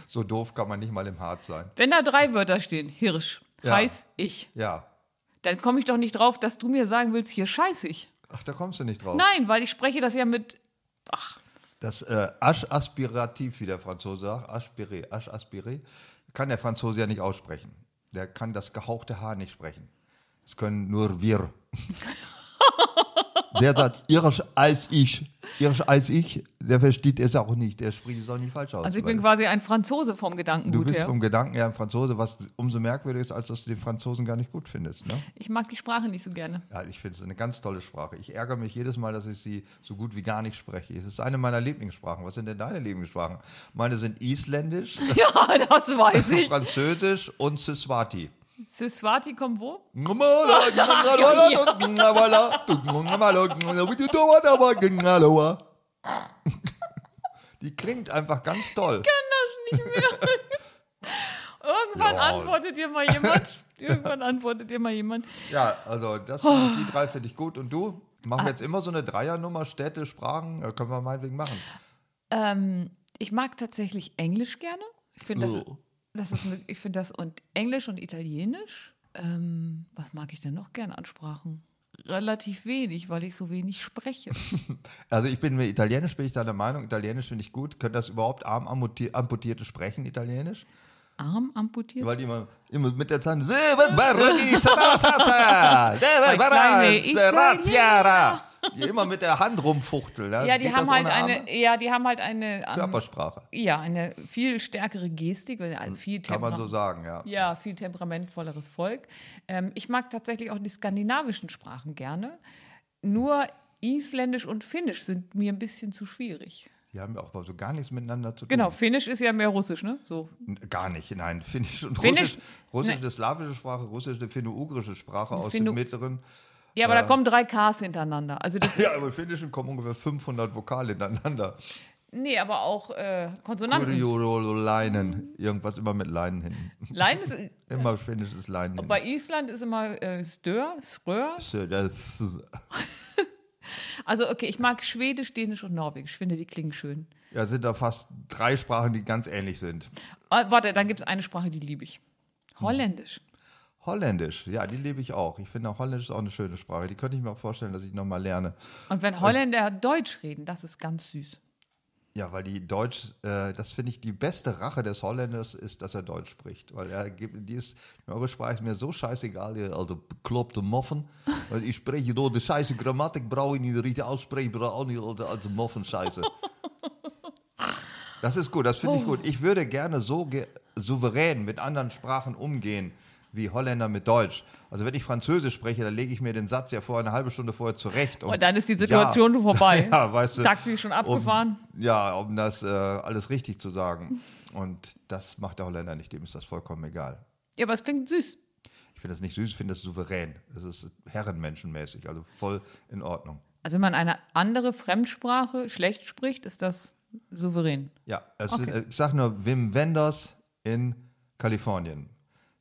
S2: so doof kann man nicht mal im Hart sein.
S3: Wenn da drei Wörter stehen, Hirsch,
S2: Ja.
S3: heiß ich,
S2: Ja.
S3: Dann komme ich doch nicht drauf, dass du mir sagen willst, hier scheiß ich.
S2: Ach, da kommst du nicht drauf.
S3: Nein, weil ich spreche das ja mit.
S2: Das äh, Asch aspirativ, wie der Franzose sagt, aspiré, Asch aspiré, kann der Franzose ja nicht aussprechen. Der kann das gehauchte Haar nicht sprechen. Das können nur wir. der sagt, Irsch als ich. Irsch als ich, der versteht es auch nicht. Der spricht es auch nicht falsch aus.
S3: Also ich bin quasi ein Franzose vom
S2: du
S3: Gedankengut
S2: bist
S3: her.
S2: vom Gedanken her ein Franzose, was umso merkwürdiger ist, als dass du den Franzosen gar nicht gut findest. Ne?
S3: Ich mag die Sprache nicht so gerne.
S2: Ja, ich finde es eine ganz tolle Sprache. Ich ärgere mich jedes Mal, dass ich sie so gut wie gar nicht spreche. Es ist eine meiner Lieblingssprachen. Was sind denn deine Lieblingssprachen? Meine sind Isländisch,
S3: Ja, das weiß ich.
S2: Französisch und Siswati.
S3: Siswati kommt wo?
S2: Die klingt einfach ganz toll.
S3: Irgendwann
S2: Ja.
S3: antwortet dir mal jemand. Irgendwann antwortet dir mal jemand.
S2: Ja, also das
S3: Oh.
S2: die drei finde ich gut. Und du?
S3: Ah.
S2: Machen wir jetzt immer so eine Dreiernummer, Städte, Sprachen? Äh, können wir meinetwegen machen.
S3: Ähm, ich mag tatsächlich Englisch gerne. Ich finde das,
S2: Oh.
S3: Das ist eine, ich finde das und Englisch und Italienisch. Ähm, was mag ich denn noch gerne an Sprachen? Relativ wenig, weil ich so wenig spreche.
S2: Also ich bin mit Italienisch bin ich deiner Meinung. Italienisch finde ich gut. Können das überhaupt arm amputi- amputierte sprechen, Italienisch?
S3: Arm amputiert.
S2: Weil die immer, immer mit der Zahn. Die immer mit der Hand rumfuchteln.
S3: ja, die
S2: Geht
S3: haben halt eine, ja, die haben halt eine, ähm,
S2: Körpersprache.
S3: ja, eine viel stärkere Gestik, ein viel
S2: Kann man so sagen, ja.
S3: Ja, viel temperamentvolleres Volk. Ähm, ich mag tatsächlich auch die skandinavischen Sprachen gerne. Nur Isländisch und Finnisch sind mir ein bisschen zu schwierig.
S2: Die haben ja auch so gar nichts miteinander zu tun.
S3: Genau, Finnisch ist ja mehr Russisch, ne? So.
S2: Gar nicht, nein. Finnisch und
S3: Finnisch-
S2: Russisch. Russisch
S3: ne.
S2: eine slawische Sprache, Russisch eine finno-ugrische Sprache aus
S3: Finno-
S2: dem Mittleren.
S3: Ja, aber da kommen drei Ks hintereinander. Also das,
S2: Ja, aber im Finnischen kommen ungefähr 500 Vokale hintereinander.
S3: nee, aber auch äh, Konsonanten.
S2: Leinen. Irgendwas immer mit Leinen hinten.
S3: Lein ist,
S2: Immer finnisches Leinen hinten.
S3: bei Island ist immer äh, Stör, Srör.
S2: Das-
S3: Also okay, ich mag Schwedisch, Dänisch und Norwegisch. Ich finde, die klingen schön.
S2: Ja, sind da fast drei Sprachen, die ganz ähnlich sind.
S3: Ah, warte, dann gibt es eine Sprache, die liebe ich. Holländisch.
S2: Holländisch, ja, die lebe ich auch. Ich finde auch Holländisch ist auch eine schöne Sprache. Die könnte ich mir auch vorstellen, dass ich nochmal lerne.
S3: Und wenn Holländer Deutsch reden, das ist ganz süß.
S2: Ja, weil die Deutsch, äh, das finde ich, die beste Rache des Holländers ist, dass er Deutsch spricht. Weil er gibt, die ist, eure Sprache ist mir so scheißegal, ihr alte bekloppte Moffen. Weil ich spreche door de scheiße Grammatik, brauche ich nicht richtig aussprechen, brauche auch nicht alte, alte Moffen-Scheiße. Das ist gut, das finde ich gut. Ich würde gerne so ge souverän mit anderen Sprachen umgehen, wie Holländer mit Deutsch. Also wenn ich Französisch spreche, dann lege ich mir den Satz ja vorher eine halbe Stunde vorher zurecht. um-
S3: Und dann ist die Situation
S2: ja,
S3: vorbei.
S2: Ja, weißt du.
S3: Taxi schon abgefahren.
S2: Um, ja, um das äh, alles richtig zu sagen. Und das macht der Holländer nicht, dem ist das vollkommen egal.
S3: Ja, aber es klingt süß.
S2: Ich finde das nicht süß, ich finde das souverän. Das ist herrenmenschenmäßig, also voll in Ordnung.
S3: Also wenn man eine andere Fremdsprache schlecht spricht, ist das souverän.
S2: Ja, es
S3: Okay.
S2: sind, äh, ich sag nur Wim Wenders in Kalifornien.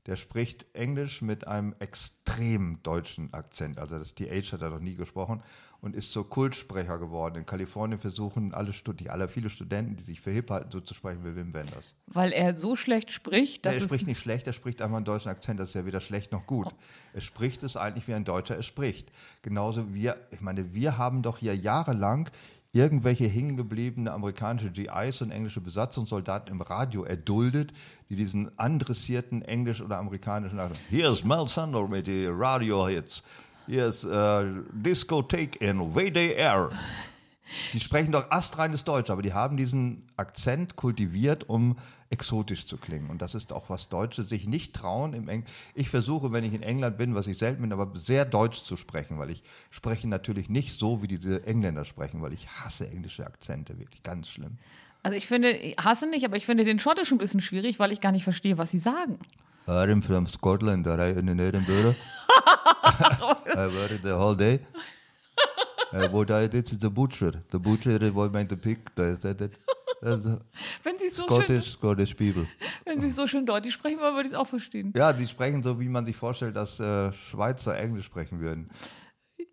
S2: Der spricht Englisch mit einem extrem deutschen Akzent. Also das DH hat er noch nie gesprochen und ist so Kultsprecher geworden. In Kalifornien versuchen alle, Studi alle viele Studenten, die sich für hip halten, so zu sprechen wie Wim Wenders.
S3: Weil er so schlecht spricht, dass
S2: Nee, er spricht nicht schlecht, er spricht einfach einen deutschen Akzent, das ist ja weder schlecht noch gut. Er spricht es eigentlich wie ein Deutscher es spricht. Genauso wir, ich meine, wir haben doch hier jahrelang irgendwelche hingebliebene amerikanische GIs und englische Besatzungssoldaten im Radio erduldet, die diesen andressierten englisch oder amerikanischen Hier ist Mel Sandler mit den Radio-Hits. Hier ist äh, Discotheque in WDR. Die sprechen doch astreines Deutsch, aber die haben diesen Akzent kultiviert, um exotisch zu klingen. Und das ist auch was Deutsche sich nicht trauen. Im Eng ich versuche, wenn ich in England bin, was ich selten bin, aber sehr Deutsch zu sprechen, weil ich spreche natürlich nicht so, wie diese Engländer sprechen, weil ich hasse englische Akzente, wirklich ganz schlimm.
S3: Also ich finde, ich hasse nicht, aber ich finde den schottischen ein bisschen schwierig, weil ich gar nicht verstehe, was sie sagen.
S2: I'm from Scotland, I in Edinburgh. I worked the whole day. Uh, what I did is the butcher. The butcher was made the pig. That, that, that.
S3: Wenn sie so schön,
S2: Scottish, Scottish people.
S3: wenn sie so schön deutlich sprechen wollen, würde ich es auch verstehen.
S2: Ja, die sprechen so, wie man sich vorstellt, dass äh, Schweizer Englisch sprechen würden.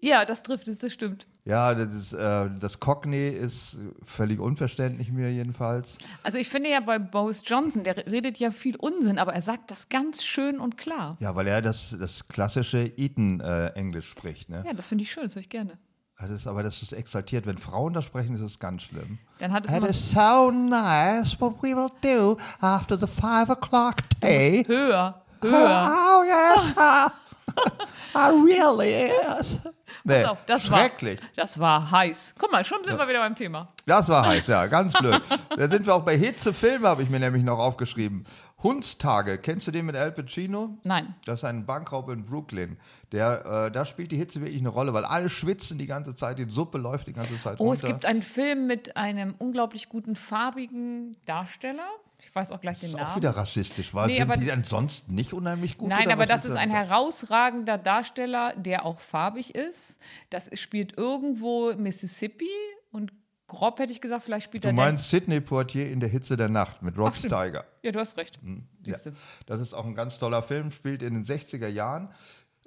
S3: Ja, das trifft es, das stimmt.
S2: Ja, das, ist, äh, das Cockney ist völlig unverständlich mir jedenfalls.
S3: Also ich finde ja bei Boris Johnson, der redet ja viel Unsinn, aber er sagt das ganz schön und klar.
S2: Ja, weil er das, das klassische Eton-Englisch spricht. Ne?
S3: Ja, das finde ich schön, das höre ich gerne.
S2: Das ist, aber das ist exaltiert. Wenn Frauen das sprechen, ist es ganz schlimm.
S3: Dann hat es
S2: That
S3: immer
S2: is so nice what we will do after the five o'clock tea.
S3: höher, höher.
S2: Oh, yes. I really is. Nee,
S3: Pass auf, das war,
S2: schrecklich.
S3: das war heiß. Guck mal, schon sind wir wieder beim Thema.
S2: Das war heiß, ja, ganz blöd. da sind wir auch bei Hitzefilme, habe ich mir nämlich noch aufgeschrieben. Hundstage, kennst du den mit Al Pacino?
S3: Nein.
S2: Das ist ein Bankraub in Brooklyn. Der, äh, da spielt die Hitze wirklich eine Rolle, weil alle schwitzen die ganze Zeit, die Suppe läuft die ganze Zeit
S3: Oh,
S2: runter.
S3: es gibt einen Film mit einem unglaublich guten farbigen Darsteller. Ich weiß auch gleich
S2: das
S3: den
S2: ist auch
S3: Namen.
S2: wieder rassistisch, weil
S3: Nee,
S2: sind die ansonsten nicht unheimlich gut?
S3: Nein, aber das ist ein herausragender Darsteller, der auch farbig ist. Das spielt irgendwo Mississippi und grob hätte ich gesagt, vielleicht spielt
S2: Du
S3: er
S2: meinst Sidney Poitier in der Hitze der Nacht mit Rod
S3: Ach.
S2: Steiger.
S3: Ja, du hast recht.
S2: Ja,
S3: Siehst du.
S2: das ist auch ein ganz toller Film, spielt in den 60er Jahren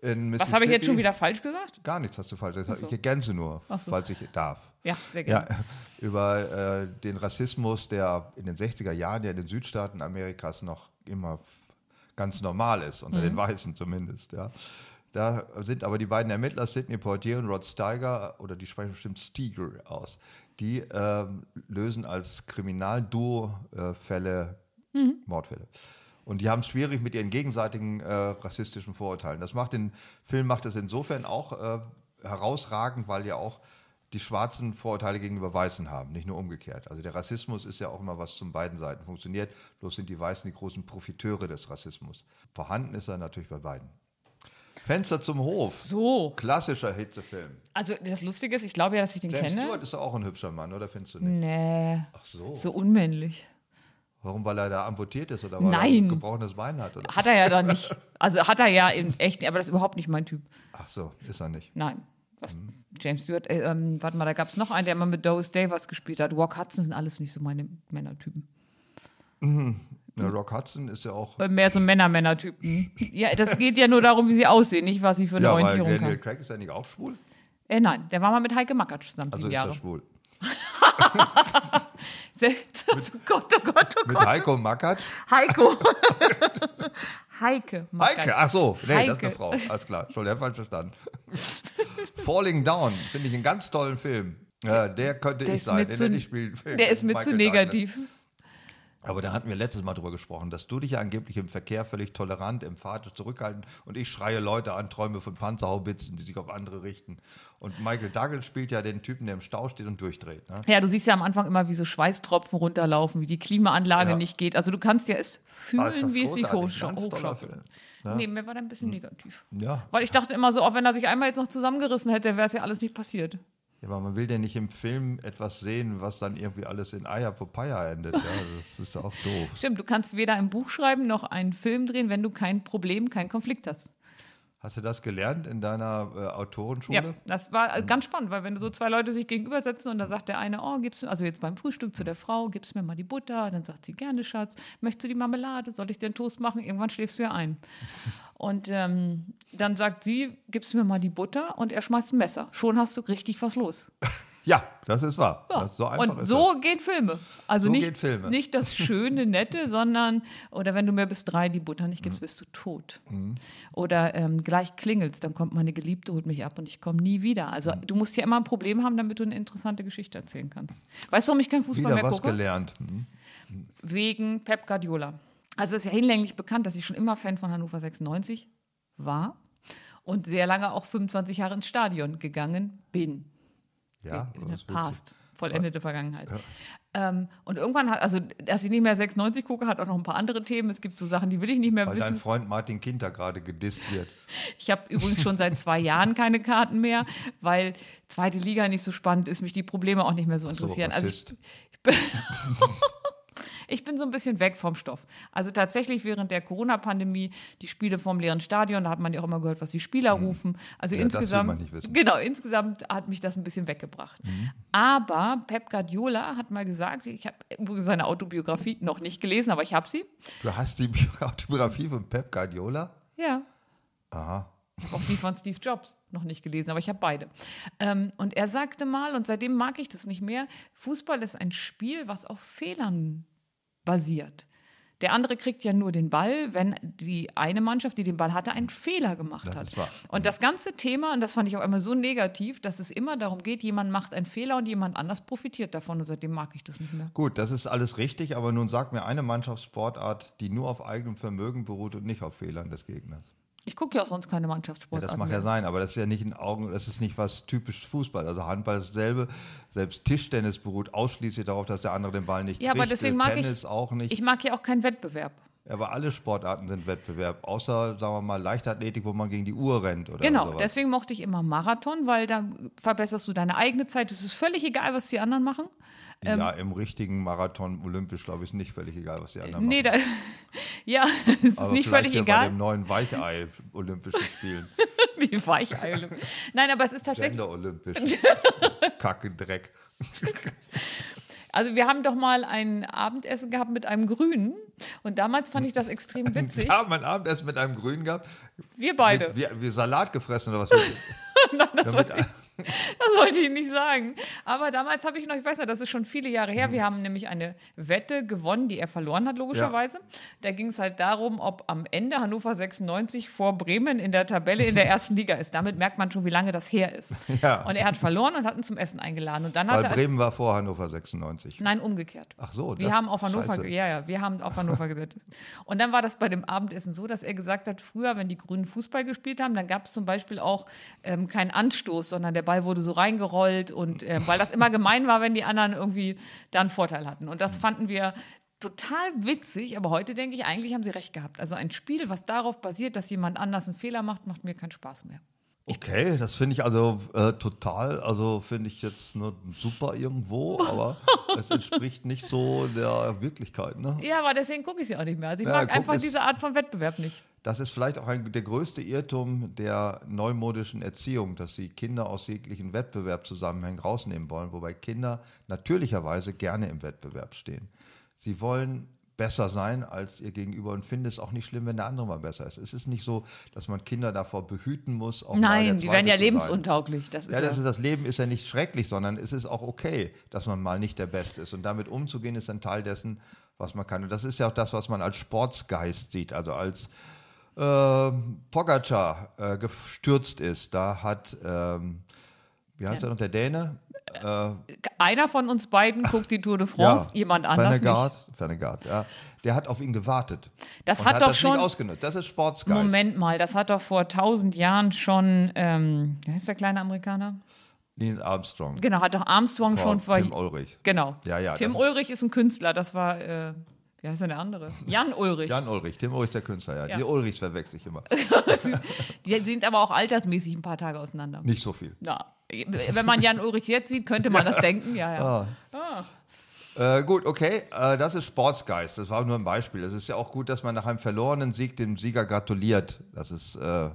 S2: in Mississippi.
S3: Was habe ich jetzt schon wieder falsch gesagt?
S2: Gar nichts hast du falsch gesagt.
S3: so.
S2: Ich ergänze nur,
S3: so.
S2: falls ich darf.
S3: Ja, sehr
S2: Ja,
S3: gerne.
S2: über äh, den Rassismus, der in den 60er Jahren ja in den Südstaaten Amerikas noch immer ganz normal ist, unter
S3: Mhm.
S2: den Weißen zumindest. Ja. Da sind aber die beiden Ermittler, Sidney Poitier und Rod Steiger, oder die sprechen bestimmt Steger aus, die ähm, lösen als Kriminalduo äh, Fälle,
S3: Mhm.
S2: Mordfälle. Und die haben es schwierig mit ihren gegenseitigen äh, rassistischen Vorurteilen. Das macht den Film macht es insofern auch äh, herausragend, weil ja auch die Schwarzen Vorurteile gegenüber Weißen haben, nicht nur umgekehrt. Also der Rassismus ist ja auch immer was zum beiden Seiten funktioniert, bloß sind die Weißen die großen Profiteure des Rassismus. Vorhanden ist er natürlich bei beiden. Fenster zum Hof,
S3: So.
S2: klassischer Hitzefilm.
S3: Also das Lustige ist, ich glaube ja, dass ich den
S2: James
S3: kenne.
S2: Stewart ist auch ein hübscher Mann, oder findest du nicht?
S3: Nee.
S2: Ach so.
S3: So unmännlich.
S2: Warum, weil er da amputiert ist oder weil er
S3: Nein.
S2: ein gebrochenes Bein hat? Oder?
S3: Hat er ja da nicht. Also hat er ja in echt, aber das ist überhaupt nicht mein Typ.
S2: Ach so, ist er nicht.
S3: Nein. Was,
S2: Mhm.
S3: James Stewart, äh, ähm, warte mal, da gab es noch einen, der immer mit Doris Day was gespielt hat. Walk Hudson sind alles nicht so meine Männertypen.
S2: Ja, Rock Hudson ist ja auch.
S3: Mehr so Männer-Männertypen. Ja, das geht ja nur darum, wie sie aussehen, nicht was sie für eine
S2: Ja,
S3: Orientierung
S2: Daniel
S3: haben.
S2: Craig ist ja nicht auch schwul.
S3: Äh, nein, der war mal mit Heike Makatsch zusammen,
S2: Also
S3: sieben
S2: ist er
S3: Jahre.
S2: schwul.
S3: Sehr- Oh Gott, oh Gott, oh
S2: Mit
S3: Gott.
S2: Heiko Makatsch?
S3: Heiko. Heike. Makatsch.
S2: Heike, ach so, nee, das ist
S3: Heike.
S2: eine Frau. Alles klar, Entschuldigung, falsch verstanden. Falling Down, finde ich einen ganz tollen Film. Ja, der könnte
S3: Der
S2: ich
S3: ist
S2: sein, den hätte ich spielen.
S3: Der ist mir zu negativ.
S2: Douglas. Aber da hatten wir letztes Mal drüber gesprochen, dass du dich ja angeblich im Verkehr völlig tolerant, emphatisch zurückhalten und ich schreie Leute an, träume von Panzerhaubitzen, die sich auf andere richten. Und Michael Douglas spielt ja den Typen, der im Stau steht und durchdreht. Ne?
S3: Ja, du siehst ja am Anfang immer, wie so Schweißtropfen runterlaufen, wie die Klimaanlage
S2: Ja.
S3: nicht geht. Also du kannst ja es fühlen,
S2: Ah,
S3: wie es sich
S2: ganz toller Film.
S3: Nee, mir war da ein bisschen negativ.
S2: Ja,
S3: Weil ich dachte immer so, auch wenn er sich einmal jetzt noch zusammengerissen hätte, wäre es ja alles nicht passiert.
S2: Ja, aber man will ja nicht im Film etwas sehen, was dann irgendwie alles in Eier Popeye endet. Ja, das ist auch doof.
S3: Stimmt, du kannst weder ein Buch schreiben noch einen Film drehen, wenn du kein Problem, keinen Konflikt hast.
S2: Hast du das gelernt in deiner äh, Autorenschule?
S3: Ja, das war äh, ganz spannend, weil wenn du so zwei Leute sich gegenübersetzen und da sagt der eine, oh, gibst du, also jetzt beim Frühstück zu der Frau, gibst mir mal die Butter, dann sagt sie, gerne, Schatz, möchtest du die Marmelade, soll ich dir einen Toast machen? Irgendwann schläfst du ja ein. Und ähm, dann sagt sie, gibst mir mal die Butter und er schmeißt ein Messer. Schon hast du richtig was los.
S2: Ja, das ist wahr.
S3: Ja.
S2: Das, so einfach
S3: und
S2: ist
S3: so
S2: das.
S3: gehen Filme. Also
S2: So
S3: nicht,
S2: Filme.
S3: nicht das schöne, nette, sondern, oder wenn du mir bis drei die Butter nicht
S2: Mhm.
S3: gibst, bist du tot. Oder ähm, gleich klingelt's, dann kommt meine Geliebte, holt mich ab und ich komme nie wieder. Also
S2: Mhm.
S3: du musst ja immer ein Problem haben, damit du eine interessante Geschichte erzählen kannst. Weißt du, warum ich kein Fußball
S2: Wieder
S3: mehr
S2: was
S3: gucke?
S2: gelernt. Hm.
S3: Wegen Pep Guardiola. Also es ist ja hinlänglich bekannt, dass ich schon immer Fan von Hannover 96 war und sehr lange auch 25 Jahre ins Stadion gegangen bin.
S2: Ja,
S3: in der Past, vollendete Vergangenheit. Ähm, und irgendwann hat, also dass ich nicht mehr 96 gucke, hat auch noch ein paar andere Themen. Es gibt so Sachen, die will ich nicht mehr
S2: Weil dein
S3: wissen.
S2: Freund Martin Kinter gerade gedisst wird.
S3: Ich habe übrigens schon seit zwei Jahren keine Karten mehr, weil zweite Liga nicht so spannend ist, mich die Probleme auch nicht mehr so
S2: So,
S3: interessieren. also ich,
S2: Rassist.
S3: ich bin so ein bisschen weg vom Stoff. Also tatsächlich während der Corona-Pandemie die Spiele vom leeren Stadion, da hat man ja auch immer gehört, was die Spieler rufen. Also.
S2: Ja,
S3: insgesamt, genau, insgesamt hat mich das ein bisschen weggebracht. Aber Pep Guardiola hat mal gesagt, ich habe seine Autobiografie noch nicht gelesen, aber ich habe sie.
S2: Du hast die Bi- Autobiografie von Pep Guardiola?
S3: Ja.
S2: Aha.
S3: Auch die von Steve Jobs noch nicht gelesen, aber ich habe beide. Ähm, und er sagte mal, und seitdem mag ich das nicht mehr, Fußball ist ein Spiel, was auf Fehlern basiert. Der andere kriegt ja nur den Ball, wenn die eine Mannschaft, die den Ball hatte, einen Fehler gemacht
S2: Das
S3: hat.
S2: wahr.
S3: Und das ganze Thema, und das fand ich auch immer so negativ, dass es immer darum geht, jemand macht einen Fehler und jemand anders profitiert davon. Und seitdem mag ich das nicht mehr.
S2: Gut, das ist alles richtig, aber nun sag mir eine Mannschaftssportart, die nur auf eigenem Vermögen beruht und nicht auf Fehlern des Gegners.
S3: Ich gucke ja auch sonst keine
S2: Ja,
S3: Mannschaftssportarten.
S2: das mag ja sein, aber das ist ja nicht in Augen, das ist nicht was typisch Fußball. Also Handball ist dasselbe. Selbst Tischtennis beruht ausschließlich darauf, dass der andere den Ball nicht
S3: Ja,
S2: kriegt.
S3: aber deswegen mag
S2: Tennis
S3: ich,
S2: auch nicht.
S3: ich mag ja auch keinen Wettbewerb.
S2: aber alle Sportarten sind Wettbewerb, außer, sagen wir mal, Leichtathletik, wo man gegen die Uhr rennt oder
S3: Genau,
S2: sowas.
S3: deswegen mochte ich immer Marathon, weil da verbesserst du deine eigene Zeit. Es ist völlig egal, was die anderen machen.
S2: Ja, im richtigen Marathon olympisch, glaube ich, ist nicht völlig egal, was die anderen
S3: Nee,
S2: machen.
S3: da, ja, es ist
S2: aber
S3: nicht völlig
S2: hier bei
S3: egal,
S2: dem neuen Weichei Olympischen Spielen.
S3: wie Weichei. Nein, aber es ist tatsächlich,
S2: Gender olympisch. Kacke, Dreck.
S3: also wir haben doch mal ein Abendessen gehabt mit einem Grünen und damals fand ich das extrem witzig.
S2: Wir haben ein Abendessen mit einem Grünen gehabt.
S3: Wir beide.
S2: Wir, wir Salat gefressen oder was? Damit,
S3: Das wollte ich nicht sagen. Aber damals habe ich noch, ich weiß nicht, das ist schon viele Jahre her. Wir haben nämlich eine Wette gewonnen, die er verloren hat, logischerweise. Da ging es halt darum, ob am Ende Hannover 96 vor Bremen in der Tabelle in der ersten Liga ist. Damit merkt man schon, wie lange das her ist.
S2: Ja.
S3: Und er hat verloren und hat ihn zum Essen eingeladen. Und dann hat
S2: weil
S3: er.
S2: Bremen war vor Hannover 96.
S3: Nein, umgekehrt.
S2: Ach so,
S3: Wir
S2: das-
S3: haben auf Hannover,
S2: scheiße.
S3: ja, ja, wir haben auf Hannover gesetzt. Und dann war das bei dem Abendessen so, dass er gesagt hat, früher, wenn die Grünen Fußball gespielt haben, dann gab es zum Beispiel auch ähm, keinen Anstoß, sondern der Ball wurde so reingerollt und äh, weil das immer gemein war, wenn die anderen irgendwie da einen Vorteil hatten. Und das fanden wir total witzig, aber heute denke ich, eigentlich haben sie recht gehabt. Also ein Spiel, was darauf basiert, dass jemand anders einen Fehler macht, macht mir keinen Spaß mehr.
S2: Okay, das finde ich also äh, total, also finde ich jetzt nur super irgendwo, aber es entspricht nicht so der Wirklichkeit. Ne?
S3: Ja, aber deswegen gucke ich sie auch nicht mehr. Also ich
S2: Ja,
S3: mag einfach
S2: es-
S3: diese Art von Wettbewerb nicht.
S2: Das ist vielleicht auch ein, der größte Irrtum der neumodischen Erziehung, dass sie Kinder aus jeglichen Wettbewerbszusammenhängen rausnehmen wollen, wobei Kinder natürlicherweise gerne im Wettbewerb stehen. Sie wollen besser sein als ihr Gegenüber und finden es auch nicht schlimm, wenn der andere mal besser ist. Es ist nicht so, dass man Kinder davor behüten muss.
S3: Nein, die werden ja lebensuntauglich. Das ist
S2: Ja,
S3: ja,
S2: das, ist, das Leben ist ja nicht schrecklich, sondern es ist auch okay, dass man mal nicht der Beste ist. Und damit umzugehen, ist ein Teil dessen, was man kann. Und das ist ja auch das, was man als Sportsgeist sieht. Also als äh, Pogacar äh, gestürzt ist, da hat, ähm, wie heißt er noch, der Däne? Äh,
S3: Einer von uns beiden guckt die Tour de France, jemand anders nicht.
S2: Fernegard, Fernegard, ja. Der hat auf ihn gewartet.
S3: Das hat
S2: hat
S3: doch
S2: das
S3: schon-
S2: nicht ausgenutzt. Das ist Sportsgeist.
S3: Moment mal, das hat doch vor tausend Jahren schon, ähm, wie heißt der kleine Amerikaner?
S2: Neil Armstrong.
S3: Genau, hat doch Armstrong
S2: Vor
S3: schon vor.
S2: Tim Ulrich.
S3: Genau.
S2: Ja, ja,
S3: Tim Ulrich ist ein Künstler, das war, äh, wie heißt denn der andere? Jan Ulrich.
S2: Jan Ulrich, Tim Ulrich, der Künstler, ja.
S3: Ja.
S2: Die Ulrichs verwechsel ich immer.
S3: Die sind aber auch altersmäßig ein paar Tage auseinander.
S2: Nicht so viel.
S3: Ja. Wenn man Jan Ulrich jetzt sieht, könnte man das denken, ja, ja.
S2: Äh, gut, okay, äh, das ist Sportsgeist. Das war nur ein Beispiel. Es ist ja auch gut, dass man nach einem verlorenen Sieg dem Sieger gratuliert. Das ist, äh,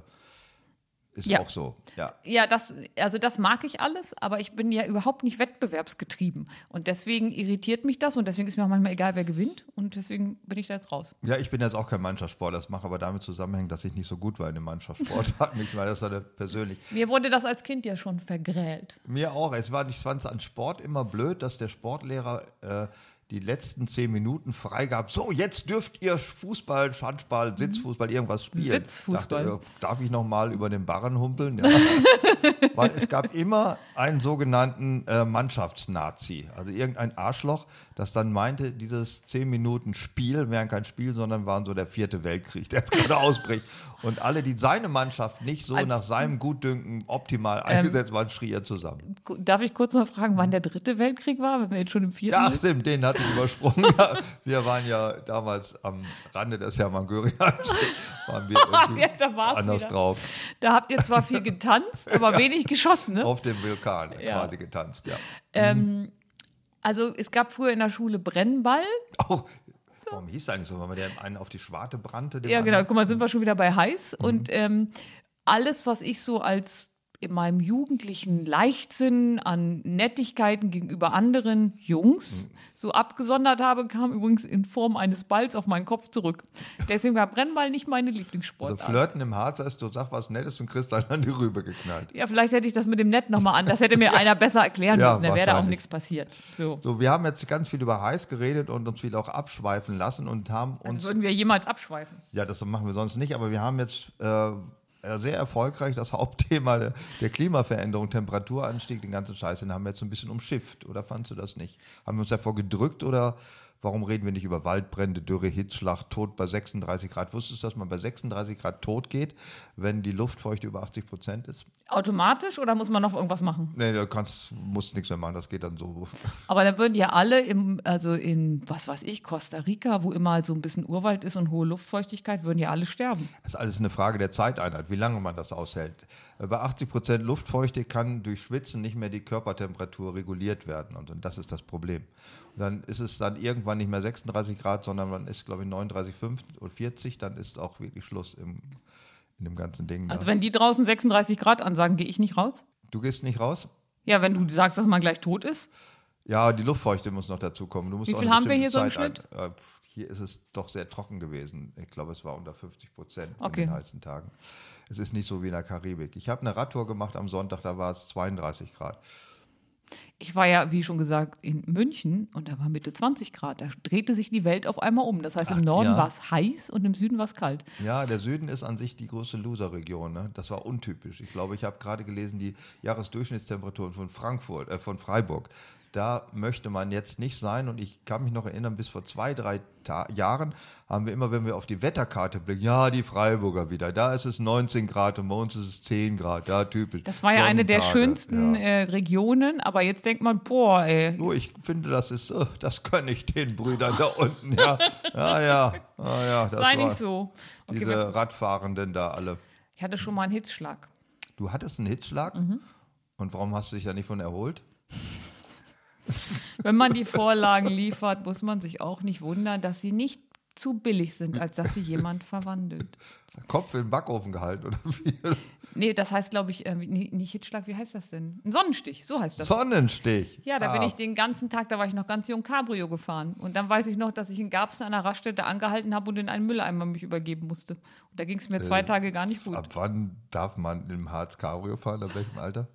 S2: Ist
S3: Ja.
S2: auch so. Ja.
S3: Ja, das, also das mag ich alles, aber ich bin ja überhaupt nicht wettbewerbsgetrieben. Und deswegen irritiert mich das und deswegen ist mir auch manchmal egal, wer gewinnt. Und deswegen bin ich da jetzt raus.
S2: Ja, ich bin jetzt auch kein Mannschaftssportler. Das macht aber damit zusammenhängen, dass ich nicht so gut war in dem Mannschaftssport. nicht, weil das war persönlich.
S3: Mir wurde das als Kind ja schon vergrält.
S2: Mir auch. Es war, es an Sport immer blöd, dass der Sportlehrer äh, die letzten zehn Minuten freigab. So, jetzt dürft ihr Fußball, Handball, Sitzfußball, irgendwas spielen.
S3: Sitzfußball.
S2: Dachte, äh, darf ich noch mal über den Barren humpeln? Ja. Weil es gab immer einen sogenannten äh, Mannschaftsnazi, also irgendein Arschloch, das dann meinte, dieses zehn Minuten Spiel wären kein Spiel, sondern waren so der vierte Weltkrieg, der jetzt gerade ausbricht. Und alle, die seine Mannschaft nicht so
S3: Als-
S2: nach seinem Gutdünken optimal eingesetzt waren, schrien er zusammen.
S3: Darf ich kurz noch fragen, wann der dritte Weltkrieg war, wenn wir jetzt schon im vierten
S2: Ach, stimmt, den hatte ich übersprungen. Ja, wir waren ja damals am Rande des Hermann Göring-Heims. Waren wir
S3: Ja, da
S2: anders
S3: wieder.
S2: drauf.
S3: Da habt ihr zwar viel getanzt, aber wenig geschossen, ne?
S2: Auf dem Vulkan
S3: Ja.
S2: quasi getanzt, ja.
S3: Also es gab früher in der Schule Brennball.
S2: Oh, warum hieß das eigentlich so? Weil man der einen auf die Schwarte brannte?
S3: Ja, genau. Guck mal, sind wir schon wieder bei heiß. Und ähm, alles, was ich so als in meinem jugendlichen Leichtsinn an Nettigkeiten gegenüber anderen Jungs so abgesondert habe, kam übrigens in Form eines Balls auf meinen Kopf zurück. Deswegen war Brennball nicht meine
S2: Also
S3: Lieblingssportart.
S2: Flirten im Harz heißt, du sagst was Nettes und kriegst dann an die Rübe geknallt.
S3: ja, vielleicht hätte ich das mit dem Nett nochmal an. Das hätte mir einer besser erklären
S2: Ja,
S3: müssen. Da wäre da auch nichts passiert. So.
S2: So, wir haben jetzt ganz viel über heiß geredet und uns viel auch abschweifen lassen und haben
S3: Dann
S2: uns
S3: würden wir jemals abschweifen.
S2: Ja, das machen wir sonst nicht, aber wir haben jetzt äh, sehr erfolgreich das Hauptthema der, der Klimaveränderung, Temperaturanstieg, den ganzen Scheiß, den haben wir jetzt so ein bisschen umschifft, oder fandst du das nicht? Haben wir uns davor gedrückt oder warum reden wir nicht über Waldbrände, Dürre, Hitzschlag, Tod bei 36 Grad? Wusstest du, dass man bei 36 Grad tot geht, wenn die Luftfeuchte über 80 Prozent ist?
S3: Automatisch oder muss man noch irgendwas machen?
S2: Nee, du kannst, musst nichts mehr machen, das geht dann so.
S3: Aber dann würden ja alle im, also in, was weiß ich, Costa Rica, wo immer so ein bisschen Urwald ist und hohe Luftfeuchtigkeit, würden ja alle sterben.
S2: Das ist alles eine Frage der Zeiteinheit, wie lange man das aushält. Bei 80 Prozent Luftfeuchte kann durch Schwitzen nicht mehr die Körpertemperatur reguliert werden. Und, und das ist das Problem. Und dann ist es dann irgendwann nicht mehr 36 Grad, sondern man ist, glaube ich, 39,5 oder 40. Dann ist auch wirklich Schluss im, in dem ganzen Ding.
S3: Also
S2: da.
S3: wenn die draußen 36 Grad ansagen, gehe ich nicht raus?
S2: Du gehst nicht raus?
S3: Ja, wenn du sagst, dass man gleich tot ist.
S2: Ja, die Luftfeuchte muss noch dazu kommen. Du musst
S3: Wie viel haben wir hier so im
S2: Zeit ein- äh, Hier ist es doch sehr trocken gewesen. Ich glaube, es war unter 50 Prozent
S3: Okay.
S2: in den heißen Tagen. Es ist nicht so wie in der Karibik. Ich habe eine Radtour gemacht am Sonntag, da war es 32 Grad.
S3: Ich war ja, wie schon gesagt, in München und da war Mitte 20 Grad. Da drehte sich die Welt auf einmal um. Das heißt, im
S2: Ach,
S3: Norden
S2: ja.
S3: war es heiß und im Süden war es kalt.
S2: Ja, der Süden ist an sich die größte Loser-Region. Ne? Das war untypisch. Ich glaube, ich habe gerade gelesen, die Jahresdurchschnittstemperaturen von Frankfurt, äh, von Freiburg. Da möchte man jetzt nicht sein. Und ich kann mich noch erinnern, bis vor zwei, drei Ta Jahren haben wir immer, wenn wir auf die Wetterkarte blicken, ja, die Freiburger wieder. Da ist es 19 Grad und bei uns ist es 10 Grad. Da typisch.
S3: Das war ja eine der schönsten
S2: Ja.
S3: äh, Regionen, aber jetzt denkt man, boah, ey,
S2: Nur ich finde, das ist, äh, das gönne ich den Brüdern da unten. Ja, ja, ja. ja, ja das
S3: sei nicht so. Okay,
S2: Diese Radfahrenden da alle.
S3: ich hatte schon mal einen Hitzschlag.
S2: Du hattest einen Hitzschlag?
S3: Mhm.
S2: Und warum hast du dich da nicht von erholt?
S3: Wenn man die Vorlagen liefert, muss man sich auch nicht wundern, dass sie nicht zu billig sind, als dass sie jemand verwandelt.
S2: Kopf in den Backofen gehalten oder wie?
S3: Nee, das heißt, glaube ich, äh, nicht Hitzschlag, wie heißt das denn? Ein Sonnenstich, so heißt das.
S2: Sonnenstich.
S3: Ja, da bin
S2: Ah,
S3: ich den ganzen Tag, da war ich noch ganz jung Cabrio gefahren. Und dann weiß ich noch, dass ich in Garbsen an der Raststätte angehalten habe und in einen Mülleimer mich übergeben musste. Und da ging es mir zwei
S2: Äh,
S3: Tage gar nicht gut.
S2: Ab wann darf man im Harz Cabrio fahren? Ab welchem Alter?